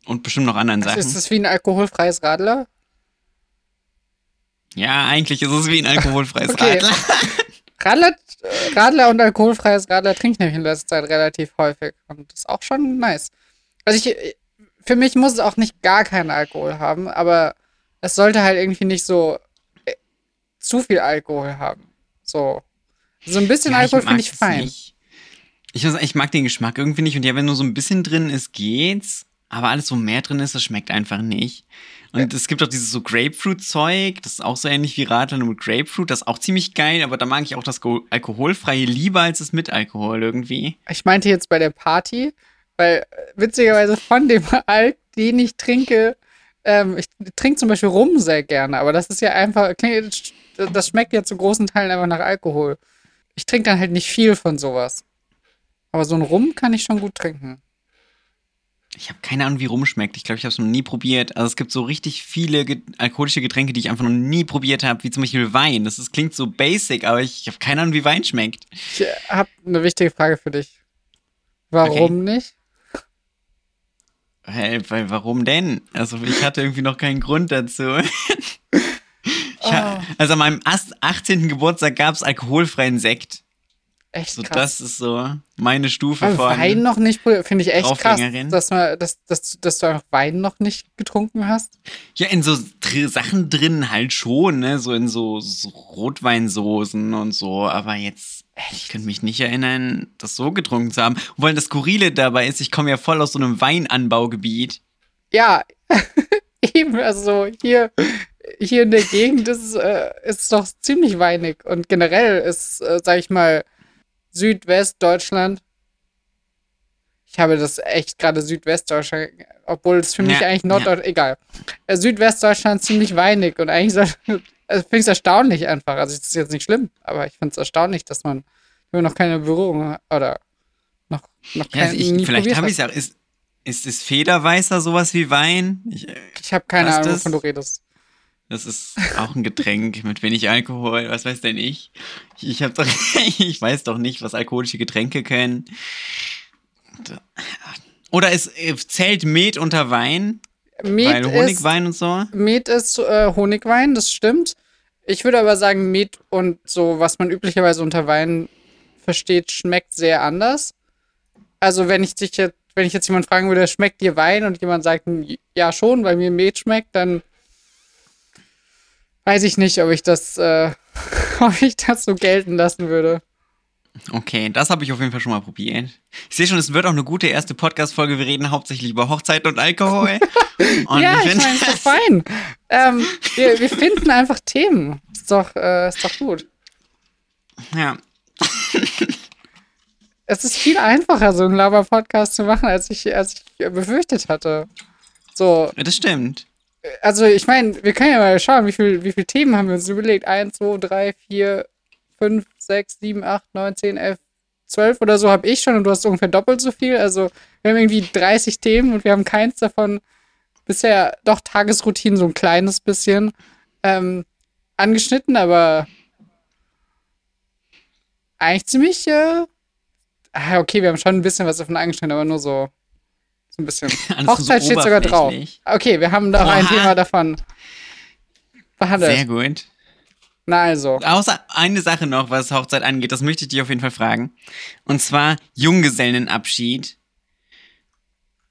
und bestimmt noch anderen Sachen. Ist das wie ein alkoholfreies Radler? ja, eigentlich ist es wie ein alkoholfreies Okay. Radler. Radler, Radler und alkoholfreies Radler trinke ich nämlich in letzter Zeit relativ häufig. Und das ist auch schon nice. Also ich, für mich muss es auch nicht gar keinen Alkohol haben, aber es sollte halt irgendwie nicht so äh, zu viel Alkohol haben. So. So ein bisschen Ja, Alkohol finde ich fein. nicht. Ich, muss, ich mag den Geschmack irgendwie nicht. Und ja, wenn nur so ein bisschen drin ist, geht's. Aber alles, wo mehr drin ist, das schmeckt einfach nicht. Und es gibt auch dieses so Grapefruit-Zeug, das ist auch so ähnlich wie Radler, nur mit Grapefruit. Das ist auch ziemlich geil, aber da mag ich auch das Alkoholfreie lieber als das mit Alkohol irgendwie. Ich meinte jetzt bei der Party, weil äh, witzigerweise von dem Alk, den ich trinke, ähm, ich trinke zum Beispiel Rum sehr gerne, aber das ist ja einfach, das schmeckt ja zu großen Teilen einfach nach Alkohol. Ich trinke dann halt nicht viel von sowas. Aber so ein Rum kann ich schon gut trinken. Ich habe keine Ahnung, wie rumschmeckt. Ich glaube, ich habe es noch nie probiert. Also es gibt so richtig viele ge alkoholische Getränke, die ich einfach noch nie probiert habe, wie zum Beispiel Wein. Das ist, klingt so basic, aber ich habe keine Ahnung, wie Wein schmeckt. Ich habe eine wichtige Frage für dich. Warum nicht? Hä, weil warum denn? Also ich hatte irgendwie noch keinen Grund dazu. Ha- Also an meinem ast- 18. Geburtstag gab es alkoholfreien Sekt. Echt So, krass. das ist so meine Stufe Aber von. Wein noch nicht, finde ich echt krass, dass, man, dass, dass, dass du einfach Wein noch nicht getrunken hast. Ja, in so Sachen drin halt schon, ne? So in so, so Rotweinsoßen und so. Aber jetzt, ich könnte mich nicht erinnern, das so getrunken zu haben. Und weil das Skurrile dabei ist, ich komme ja voll aus so einem Weinanbaugebiet. Ja, eben, also hier, hier in der Gegend ist, es, äh, ist es doch ziemlich weinig. Und generell ist, äh, sag ich mal, Südwestdeutschland. Ich habe das echt gerade Südwestdeutschland, obwohl es für mich Ja, eigentlich Norddeutschland, egal. Äh, Südwestdeutschland ziemlich weinig und eigentlich soll, also finde ich es erstaunlich einfach. Also, es ist jetzt nicht schlimm, aber ich finde es erstaunlich, dass man immer noch keine Berührung hat oder noch, noch Ja, keine. also ich, vielleicht habe ich es ja. Ist, ist, ist Federweißer sowas wie Wein? Ich, äh, Ich habe keine Ahnung, wovon du redest. Das ist auch ein Getränk mit wenig Alkohol. Was weiß denn ich? Ich, hab doch, ich weiß doch nicht, was alkoholische Getränke können. Oder es äh, zählt Met unter Wein, Met weil ist, Honigwein und so. Met ist äh, Honigwein, das stimmt. Ich würde aber sagen, Met und so, was man üblicherweise unter Wein versteht, schmeckt sehr anders. Also wenn ich dich jetzt, wenn ich jetzt jemand fragen würde, schmeckt dir Wein und jemand sagt, ja schon, weil mir Met schmeckt, dann weiß ich nicht, ob ich das, äh, ob ich das so gelten lassen würde. Okay, das habe ich auf jeden Fall schon mal probiert. Ich sehe schon, es wird auch eine gute erste Podcast-Folge. Wir reden hauptsächlich über Hochzeiten und Alkohol. Und ja, ich find- meine, ist doch fein. ähm, wir, wir finden einfach Themen. Ist doch, äh, ist doch gut. ja. Es ist viel einfacher, so einen Laber-Podcast zu machen, als ich, als ich befürchtet hatte. So, das stimmt. Also ich meine, wir können ja mal schauen, wie viele wie viel Themen haben wir uns überlegt. 1, 2, 3, 4, 5, 6, 7, 8, 9, 10, 11, 12 oder so habe ich schon und du hast ungefähr doppelt so viel. Also wir haben irgendwie 30 Themen und wir haben keins davon bisher, doch Tagesroutinen so ein kleines bisschen. Ähm, angeschnitten, aber eigentlich ziemlich. Äh, ah, okay, wir haben schon ein bisschen was davon angeschnitten, aber nur so, so ein bisschen. Hochzeit so steht sogar drauf. Okay, wir haben doch ein Thema davon behandelt. Sehr gut. Na also. Außer eine Sache noch, was Hochzeit angeht, das möchte ich dich auf jeden Fall fragen. Und zwar Junggesellenabschied.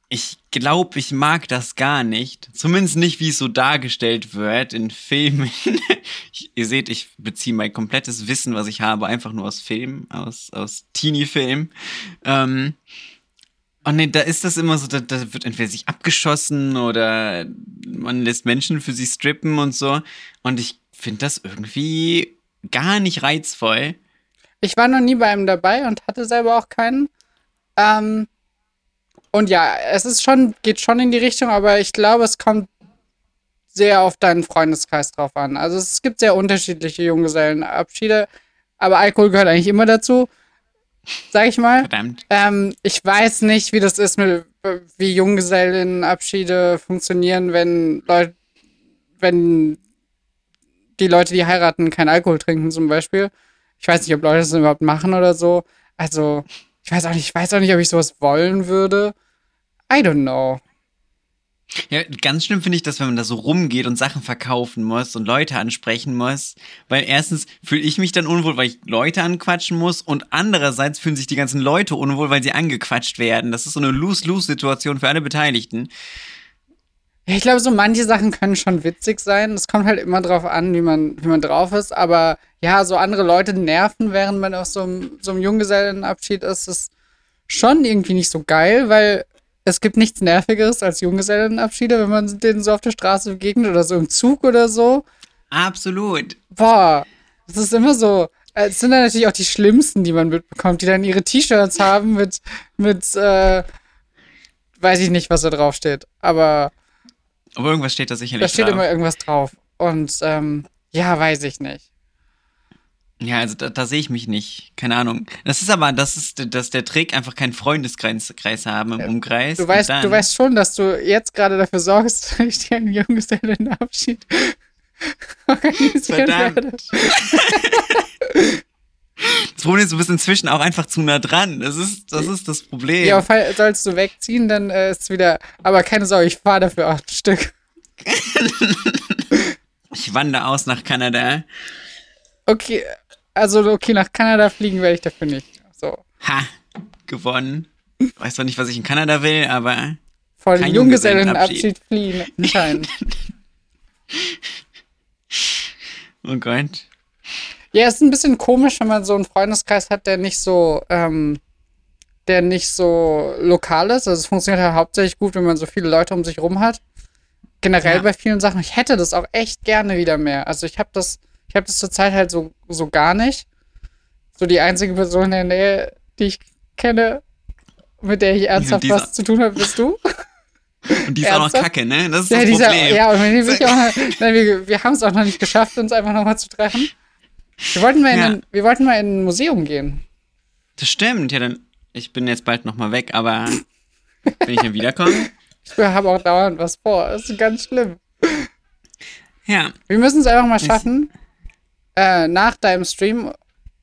Ich glaube, ich mag das gar nicht. Zumindest nicht, wie es so dargestellt wird in Filmen. ich, ihr seht, ich beziehe mein komplettes Wissen, was ich habe, einfach nur aus Filmen, aus, aus Teenie-Filmen. Ähm, und nee, da ist das immer so, da, da wird entweder sich abgeschossen oder man lässt Menschen für sie strippen und so. Und ich finde das irgendwie gar nicht reizvoll. Ich war noch nie bei einem dabei und hatte selber auch keinen. Ähm, und ja, es ist schon, geht schon in die Richtung, aber ich glaube, es kommt sehr auf deinen Freundeskreis drauf an. Also es gibt sehr unterschiedliche Junggesellenabschiede, aber Alkohol gehört eigentlich immer dazu, sag ich mal. Verdammt. Ähm, ich weiß nicht, wie das ist, mit, wie Junggesellenabschiede funktionieren, wenn Leute, wenn die Leute, die heiraten, keinen Alkohol trinken zum Beispiel. Ich weiß nicht, ob Leute das überhaupt machen oder so. Also, ich weiß auch nicht, ich weiß auch nicht, ob ich sowas wollen würde. I don't know. Ja, ganz schlimm finde ich das, wenn man da so rumgeht und Sachen verkaufen muss und Leute ansprechen muss. Weil erstens fühle ich mich dann unwohl, weil ich Leute anquatschen muss und andererseits fühlen sich die ganzen Leute unwohl, weil sie angequatscht werden. Das ist so eine Lose-Lose-Situation für alle Beteiligten. Ich glaube, so manche Sachen können schon witzig sein. Es kommt halt immer drauf an, wie man, wie man drauf ist. Aber ja, so andere Leute nerven, während man auf so einem, so einem Junggesellenabschied ist, ist schon irgendwie nicht so geil, weil es gibt nichts Nervigeres als Junggesellenabschiede, wenn man denen so auf der Straße begegnet oder so im Zug oder so. Absolut. Boah, das ist immer so. Es sind dann natürlich auch die Schlimmsten, die man mitbekommt, die dann ihre T-Shirts haben mit, mit, äh, weiß ich nicht, was da drauf steht. Aber aber irgendwas steht da sicherlich drauf. Da steht drauf. immer irgendwas drauf. Und ähm, ja, weiß ich nicht. Ja, also da, da sehe ich mich nicht. Keine Ahnung. Das ist aber, das ist, dass der Trick einfach keinen Freundeskreis Kreis haben im Umkreis. Du weißt, du weißt schon, dass du jetzt gerade dafür sorgst, dass ich dir einen Junggesellenabschied organisieren Verdammt. werde. Das Problem ist, du bist inzwischen auch einfach zu nah dran. Das ist das, ist das Problem. Ja, sollst du wegziehen, dann äh, ist es wieder. Aber keine Sorge, ich fahre dafür acht Stück. ich wandere aus nach Kanada. Okay, also okay, nach Kanada fliegen werde ich dafür nicht. So. Ha, gewonnen. Weiß zwar nicht, was ich in Kanada will, aber. Voll den Junggesellenabschied fliehen, anscheinend. oh Gott. Ja, es ist ein bisschen komisch, wenn man so einen Freundeskreis hat, der nicht so, ähm, der nicht so lokal ist. Also es funktioniert halt hauptsächlich gut, wenn man so viele Leute um sich rum hat. Generell ja. bei vielen Sachen. Ich hätte das auch echt gerne wieder mehr. Also ich habe das, ich habe das zurzeit halt so, so gar nicht. So die einzige Person in der Nähe, die ich kenne, mit der ich ernsthaft was zu tun habe, bist du. Und die ist Ernsthaft? auch noch kacke, ne? Das ist ja, das Problem. Dieser, ja, und wir, auch, nein, wir, wir haben es auch noch nicht geschafft, uns einfach nochmal zu treffen. Wir wollten mal in, ja. ein, wir wollten mal in ein Museum gehen. Das stimmt, ja, dann. Ich bin jetzt bald nochmal weg, aber wenn ich dann wiederkomme. Ich habe auch dauernd was vor. Das ist ganz schlimm. Ja. Wir müssen es einfach mal schaffen, äh, nach deinem Stream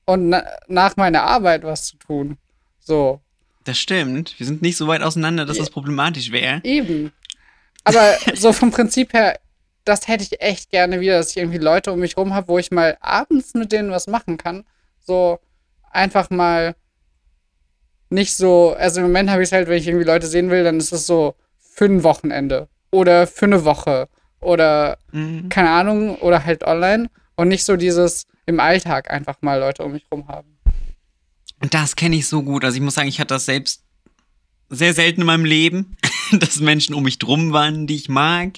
und na nach meiner Arbeit was zu tun. So. Das stimmt. Wir sind nicht so weit auseinander, dass das problematisch wäre. Eben. Aber so vom Prinzip her, das hätte ich echt gerne wieder, dass ich irgendwie Leute um mich rum habe, wo ich mal abends mit denen was machen kann. So einfach mal nicht so, also im Moment habe ich es halt, wenn ich irgendwie Leute sehen will, dann ist es so für ein Wochenende oder für eine Woche oder mhm. keine Ahnung oder halt online und nicht so dieses im Alltag einfach mal Leute um mich rum haben. Und das kenne ich so gut. Also ich muss sagen, ich hatte das selbst sehr selten in meinem Leben, dass Menschen um mich drum waren, die ich mag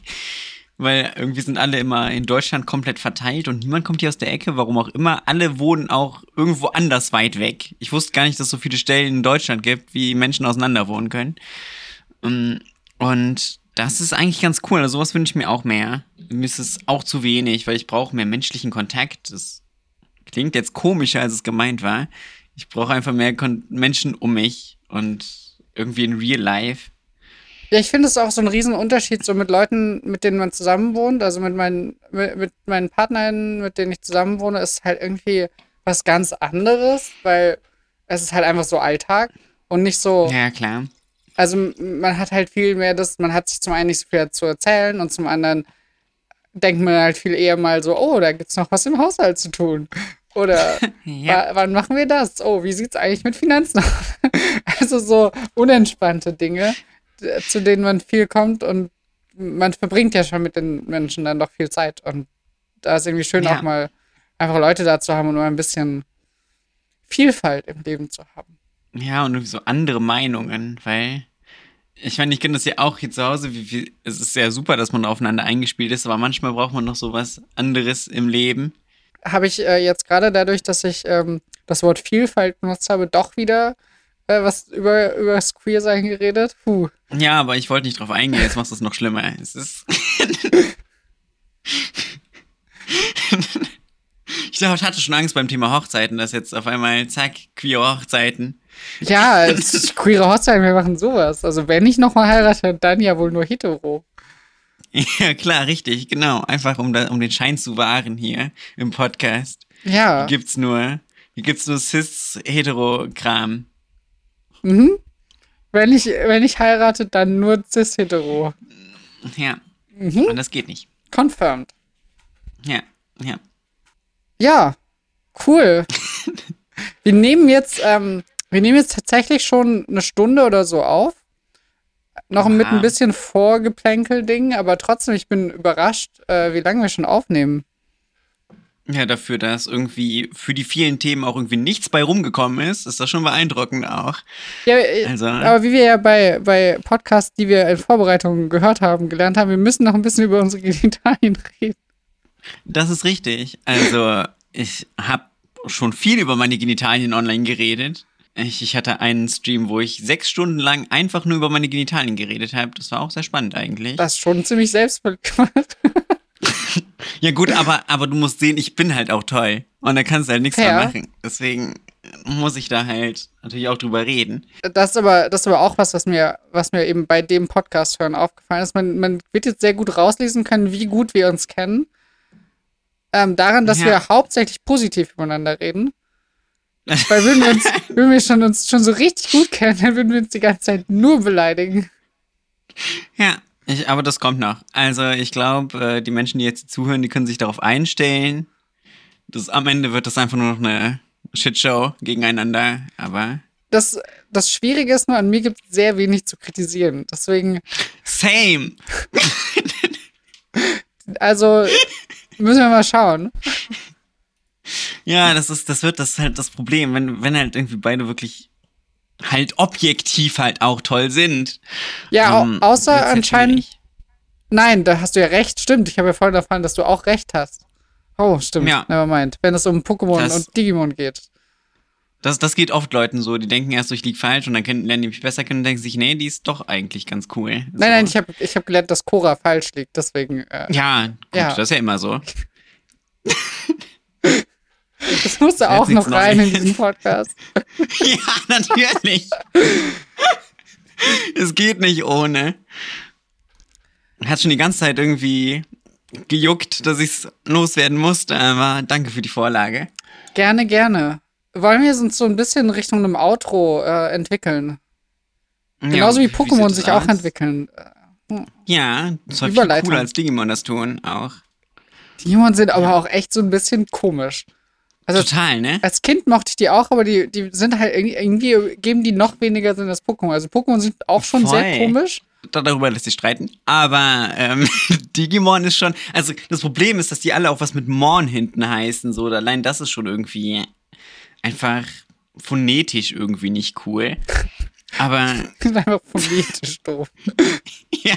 weil irgendwie sind alle immer in Deutschland komplett verteilt und niemand kommt hier aus der Ecke, warum auch immer. Alle wohnen auch irgendwo anders weit weg. Ich wusste gar nicht, dass es so viele Stellen in Deutschland gibt, wie Menschen auseinander wohnen können. Ähm, und das ist eigentlich ganz cool. Also sowas wünsche ich mir auch mehr. Mir ist es auch zu wenig, weil ich brauche mehr menschlichen Kontakt. Das klingt jetzt komischer, als es gemeint war. Ich brauche einfach mehr Kon Menschen um mich und irgendwie in real life. Ja, ich finde es auch so ein Riesenunterschied, so mit Leuten, mit denen man zusammen wohnt. Also mit meinen, mit, mit meinen Partnern, mit denen ich zusammen wohne, ist halt irgendwie was ganz anderes, weil es ist halt einfach so Alltag und nicht so. Ja, klar. Also man hat halt viel mehr das, man hat sich zum einen nicht so viel zu erzählen und zum anderen denkt man halt viel eher mal so, oh, da gibt's noch was im Haushalt zu tun. Oder Ja. wa- wann machen wir das? Oh, wie sieht's eigentlich mit Finanzen aus? also so unentspannte Dinge, zu denen man viel kommt und man verbringt ja schon mit den Menschen dann doch viel Zeit. Und da ist irgendwie schön Ja. auch mal einfach Leute da zu haben und mal ein bisschen Vielfalt im Leben zu haben. Ja, und irgendwie so andere Meinungen, weil ich meine, ich kenne das ja auch hier zu Hause, wie viel, es ist sehr super, dass man aufeinander eingespielt ist, aber manchmal braucht man noch so was anderes im Leben. Habe ich äh, jetzt gerade dadurch, dass ich ähm, das Wort Vielfalt benutzt habe, doch wieder äh, was über, über das Queer-Sein geredet? Puh. Ja, aber ich wollte nicht drauf eingehen, jetzt machst du es noch schlimmer. Es ist. ich dachte, ich hatte schon Angst beim Thema Hochzeiten, dass jetzt auf einmal, zack, queer Hochzeiten. Ja, es ist queere Hochzeit, wir machen sowas. Also wenn ich nochmal heirate, dann ja wohl nur hetero. Ja, klar, richtig, genau. Einfach um, da, um den Schein zu wahren hier im Podcast. Ja. Hier gibt's nur, hier gibt's nur Cis-Hetero-Kram. Mhm. Wenn ich, wenn ich heirate, dann nur cis-hetero. Ja. Mhm. Und das geht nicht. Confirmed. Ja, ja. Ja, cool. wir nehmen jetzt, ähm, wir nehmen jetzt tatsächlich schon eine Stunde oder so auf. Noch mit Aha. ein bisschen Vorgeplänkel-Ding, aber trotzdem, ich bin überrascht, äh, wie lange wir schon aufnehmen. Ja, dafür, dass irgendwie für die vielen Themen auch irgendwie nichts bei rumgekommen ist, ist das schon beeindruckend auch. Ja, Also- aber wie wir ja bei, bei Podcasts, die wir in Vorbereitung gehört haben, gelernt haben, wir müssen noch ein bisschen über unsere Genitalien reden. Das ist richtig. Also, ich habe schon viel über meine Genitalien online geredet. Ich, ich hatte einen Stream, wo ich sechs Stunden lang einfach nur über meine Genitalien geredet habe. Das war auch sehr spannend eigentlich. Das ist schon ziemlich selbstverliebt. Ja gut, aber, aber du musst sehen, ich bin halt auch toll. Und da kannst du halt nichts Fair. mehr machen. Deswegen muss ich da halt natürlich auch drüber reden. Das ist aber, das ist aber auch was, was mir, was mir eben bei dem Podcast hören aufgefallen ist. Man, man wird jetzt sehr gut rauslesen können, wie gut wir uns kennen. Ähm, daran, dass Ja. wir hauptsächlich positiv übereinander reden. Weil würden wir uns, würden wir schon, uns schon so richtig gut kennen, dann würden wir uns die ganze Zeit nur beleidigen. Ja, ich, aber das kommt noch. Also ich glaube, äh, die Menschen, die jetzt zuhören, die können sich darauf einstellen. Das, am Ende wird das einfach nur noch eine Shitshow gegeneinander. Aber Das, das Schwierige ist nur, an mir gibt es sehr wenig zu kritisieren. Deswegen, same. also müssen wir mal schauen. Ja, das ist, das wird, das halt das Problem, wenn, wenn halt irgendwie beide wirklich halt objektiv halt auch toll sind. Ja, ähm, außer halt anscheinend. Nein, da hast du ja recht. Stimmt, ich habe ja vorhin erfahren, dass du auch recht hast. Oh, stimmt. Ja. Nevermind. Wenn es um Pokémon Das- und Digimon geht. Das, das geht oft Leuten so, die denken erst so, ich lieg falsch und dann lernen die mich besser kennen und denken sich, nee, die ist doch eigentlich ganz cool. Nein, so. nein, ich habe ich hab gelernt, dass Cora falsch liegt. Deswegen, äh, Ja, gut, Ja. das ist ja immer so. das musste auch noch rein in diesen Podcast. ja, natürlich. es geht nicht ohne. Hat schon die ganze Zeit irgendwie gejuckt, dass ich's loswerden musste, aber danke für die Vorlage. Gerne, gerne. Wollen wir uns so ein bisschen Richtung einem Outro äh, entwickeln? Genauso Ja, wie Pokémon sich auch aus? entwickeln. Ja, das war viel cooler als Digimon das tun, auch. Digimon sind aber auch echt so ein bisschen komisch. Also Total, ne? als Kind mochte ich die auch, aber die, die sind halt irgendwie, irgendwie geben die noch weniger Sinn als Pokémon. Also Pokémon sind auch schon sehr Voll. komisch. Da- Darüber lässt sich streiten. Aber ähm, Digimon ist schon. Also das Problem ist, dass die alle auch was mit Morn hinten heißen. So, allein das ist schon irgendwie einfach phonetisch irgendwie nicht cool. Aber einfach phonetisch doof. ja.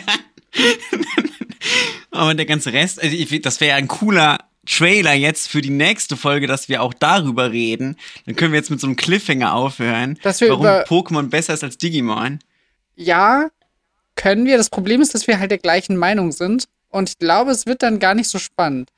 Aber der ganze Rest, also ich, das wäre ja ein cooler Trailer jetzt für die nächste Folge, dass wir auch darüber reden. Dann können wir jetzt mit so einem Cliffhanger aufhören, Dass wir warum Pokémon besser ist als Digimon. Ja, können wir. Das Problem ist, dass wir halt der gleichen Meinung sind. Und ich glaube, es wird dann gar nicht so spannend.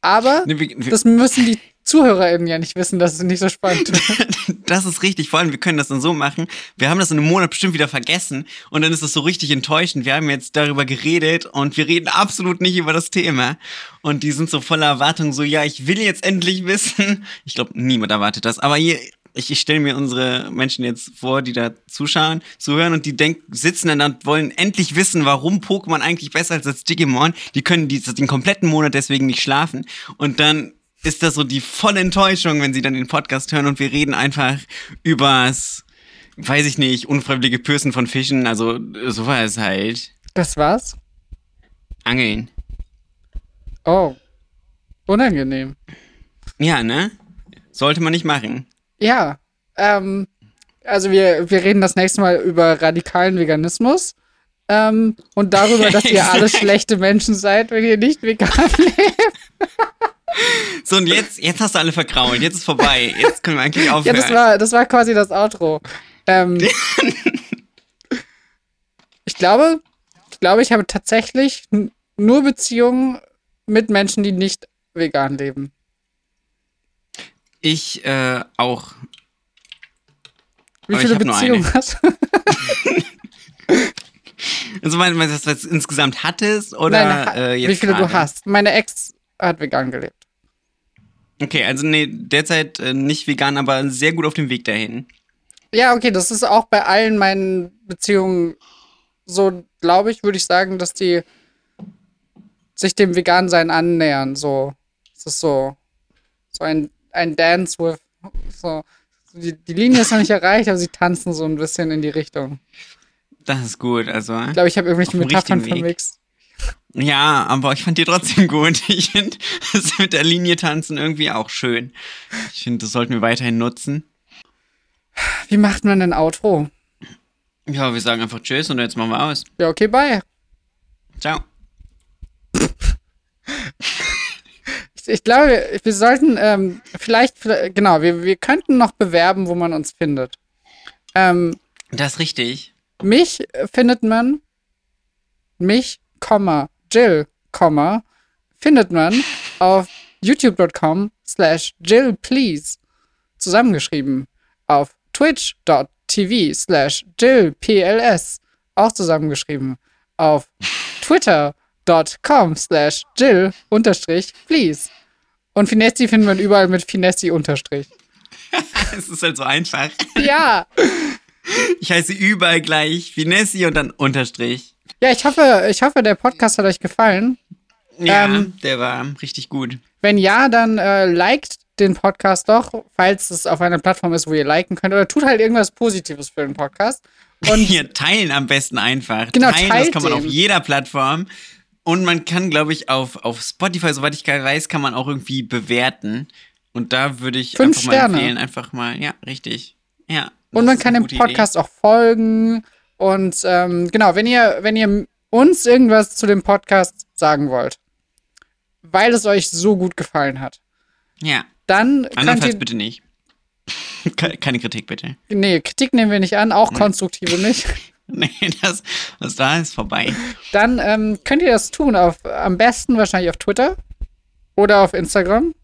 Aber Ne, wir, wir, das müssen die ZuhörerInnen ja nicht wissen, dass es nicht so spannend wird. das ist richtig. Vor allem, wir können das dann so machen. Wir haben das in einem Monat bestimmt wieder vergessen und dann ist das so richtig enttäuschend. Wir haben jetzt darüber geredet und wir reden absolut nicht über das Thema. Und die sind so voller Erwartung, so, ja, ich will jetzt endlich wissen. Ich glaube, niemand erwartet das. Aber hier, ich, ich stelle mir unsere Menschen jetzt vor, die da zuschauen, zuhören und die denken, sitzen dann und wollen endlich wissen, warum Pokémon eigentlich besser ist als Digimon. Die können die, den kompletten Monat deswegen nicht schlafen. Und dann ist das so die volle Enttäuschung, wenn sie dann den Podcast hören und wir reden einfach übers, weiß ich nicht, unfreiwillige Pürsen von Fischen, also sowas halt. Das war's? Angeln. Oh. Unangenehm. Ja, ne? Sollte man nicht machen. Ja. Ähm, also wir, wir reden das nächste Mal über radikalen Veganismus. Ähm, und darüber, dass ihr alle schlechte Menschen seid, wenn ihr nicht vegan lebt. So, und jetzt, jetzt hast du alle verkrault. Jetzt ist vorbei. Jetzt können wir eigentlich aufhören. Ja, das war, das war quasi das Outro. Ähm, ich glaube, ich glaube, ich habe tatsächlich nur Beziehungen mit Menschen, die nicht vegan leben. Ich äh, auch. Wie Aber viele Beziehungen hast du? also meinst du, was du insgesamt hattest? Oder Nein, äh, wie viele du hast? Meine Ex hat vegan gelebt. Okay, also nee, derzeit äh, nicht vegan, aber sehr gut auf dem Weg dahin. Ja, okay, das ist auch bei allen meinen Beziehungen so, glaube ich, würde ich sagen, dass die sich dem Vegan-Sein annähern. So, es ist so, so ein, ein Dance with, so, die, die Linie ist noch nicht erreicht, aber sie tanzen so ein bisschen in die Richtung. Das ist gut, also. Ich glaube, ich habe irgendwelche Metaphern vermixt. Ja, aber ich fand die trotzdem gut. Ich finde das mit der Linie tanzen irgendwie auch schön. Ich finde, das sollten wir weiterhin nutzen. Wie macht man denn Outro? Ja, wir sagen einfach Tschüss und jetzt machen wir aus. Ja, okay, bye. Ciao. ich, glaube, wir sollten ähm, vielleicht, genau, wir, wir könnten noch bewerben, wo man uns findet. Ähm, das ist richtig. Mich findet man, mich, Jill, findet man auf youtube.com slash Jill please zusammengeschrieben auf twitch.tv slash Jill PLS auch zusammengeschrieben auf twitter.com slash Jill unterstrich please und Finessi findet man überall mit Finessi unterstrich. es ist halt so einfach. Ja. Ich heiße überall gleich Finessi und dann Unterstrich. Ja, ich hoffe, ich hoffe, der Podcast hat euch gefallen. Ja, ähm, der war richtig gut. Wenn ja, dann äh, liked den Podcast doch, falls es auf einer Plattform ist, wo ihr liken könnt. Oder tut halt irgendwas Positives für den Podcast. Und hier teilen am besten einfach. Genau, teilen, das kann man den. auf jeder Plattform. Und man kann, glaube ich, auf, auf Spotify, soweit ich weiß, kann man auch irgendwie bewerten. Und da würde ich Fünf einfach Sterne. mal empfehlen, einfach mal, ja, richtig. Ja. Und man kann dem Podcast Idee. auch folgen. Und ähm, genau, wenn ihr, wenn ihr uns irgendwas zu dem Podcast sagen wollt, weil es euch so gut gefallen hat. Ja. Dann Andernfalls ihr, bitte nicht. Keine Kritik, bitte. Nee, Kritik nehmen wir nicht an, auch konstruktive nicht. nee, das, was da ist, vorbei. Dann ähm, könnt ihr das tun, auf, am besten wahrscheinlich auf Twitter oder auf Instagram.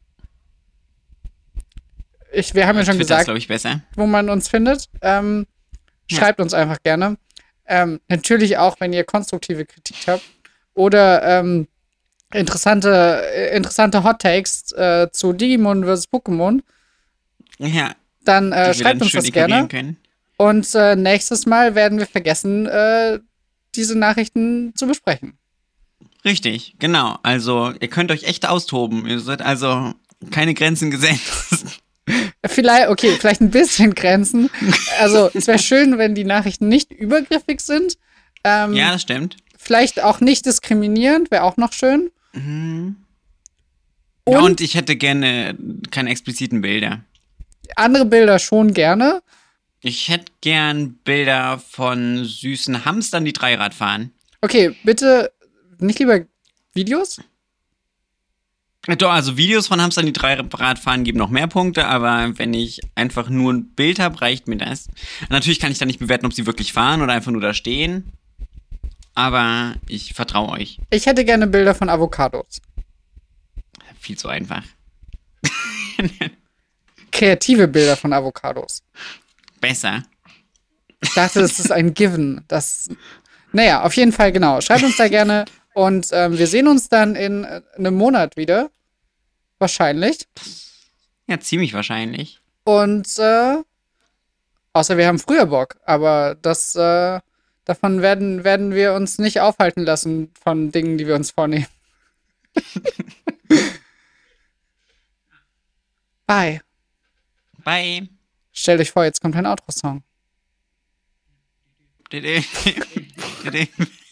Ich, wir haben ja schon Twitter gesagt, ist, ich, besser. wo man uns findet. Ähm, schreibt ja. uns einfach gerne. Ähm, natürlich auch, wenn ihr konstruktive Kritik habt oder ähm, interessante, äh, interessante Hot Takes äh, zu Digimon vs. Pokémon. Ja. Dann äh, schreibt uns das gerne. Können. Und äh, nächstes Mal werden wir vergessen, äh, diese Nachrichten zu besprechen. Richtig, genau. Also, ihr könnt euch echt austoben. Ihr seid also keine Grenzen gesetzt. Vielleicht, okay, vielleicht ein bisschen Grenzen. Also, es wäre schön, wenn die Nachrichten nicht übergriffig sind. Ähm, ja, das stimmt. Vielleicht auch nicht diskriminierend, wäre auch noch schön. Mhm. Und, ja, und ich hätte gerne keine expliziten Bilder. Andere Bilder schon gerne. Ich hätte gern Bilder von süßen Hamstern, die Dreirad fahren. Okay, bitte nicht lieber Videos? Doch, also Videos von Hamstern, die drei Rad fahren, geben noch mehr Punkte, aber wenn ich einfach nur ein Bild habe, reicht mir das. Natürlich kann ich dann nicht bewerten, ob sie wirklich fahren oder einfach nur da stehen. Aber ich vertraue euch. Ich hätte gerne Bilder von Avocados. Viel zu einfach. Kreative Bilder von Avocados. Besser. Ich dachte, das ist ein Given. Das. Naja, auf jeden Fall, genau. Schreibt uns da gerne und ähm, wir sehen uns dann in äh, einem Monat wieder. Wahrscheinlich. Ja, ziemlich wahrscheinlich. Und äh, außer wir haben früher Bock, aber das äh, davon werden, werden wir uns nicht aufhalten lassen von Dingen, die wir uns vornehmen. Bye. Bye. Stellt euch vor, jetzt kommt ein Outro-Song.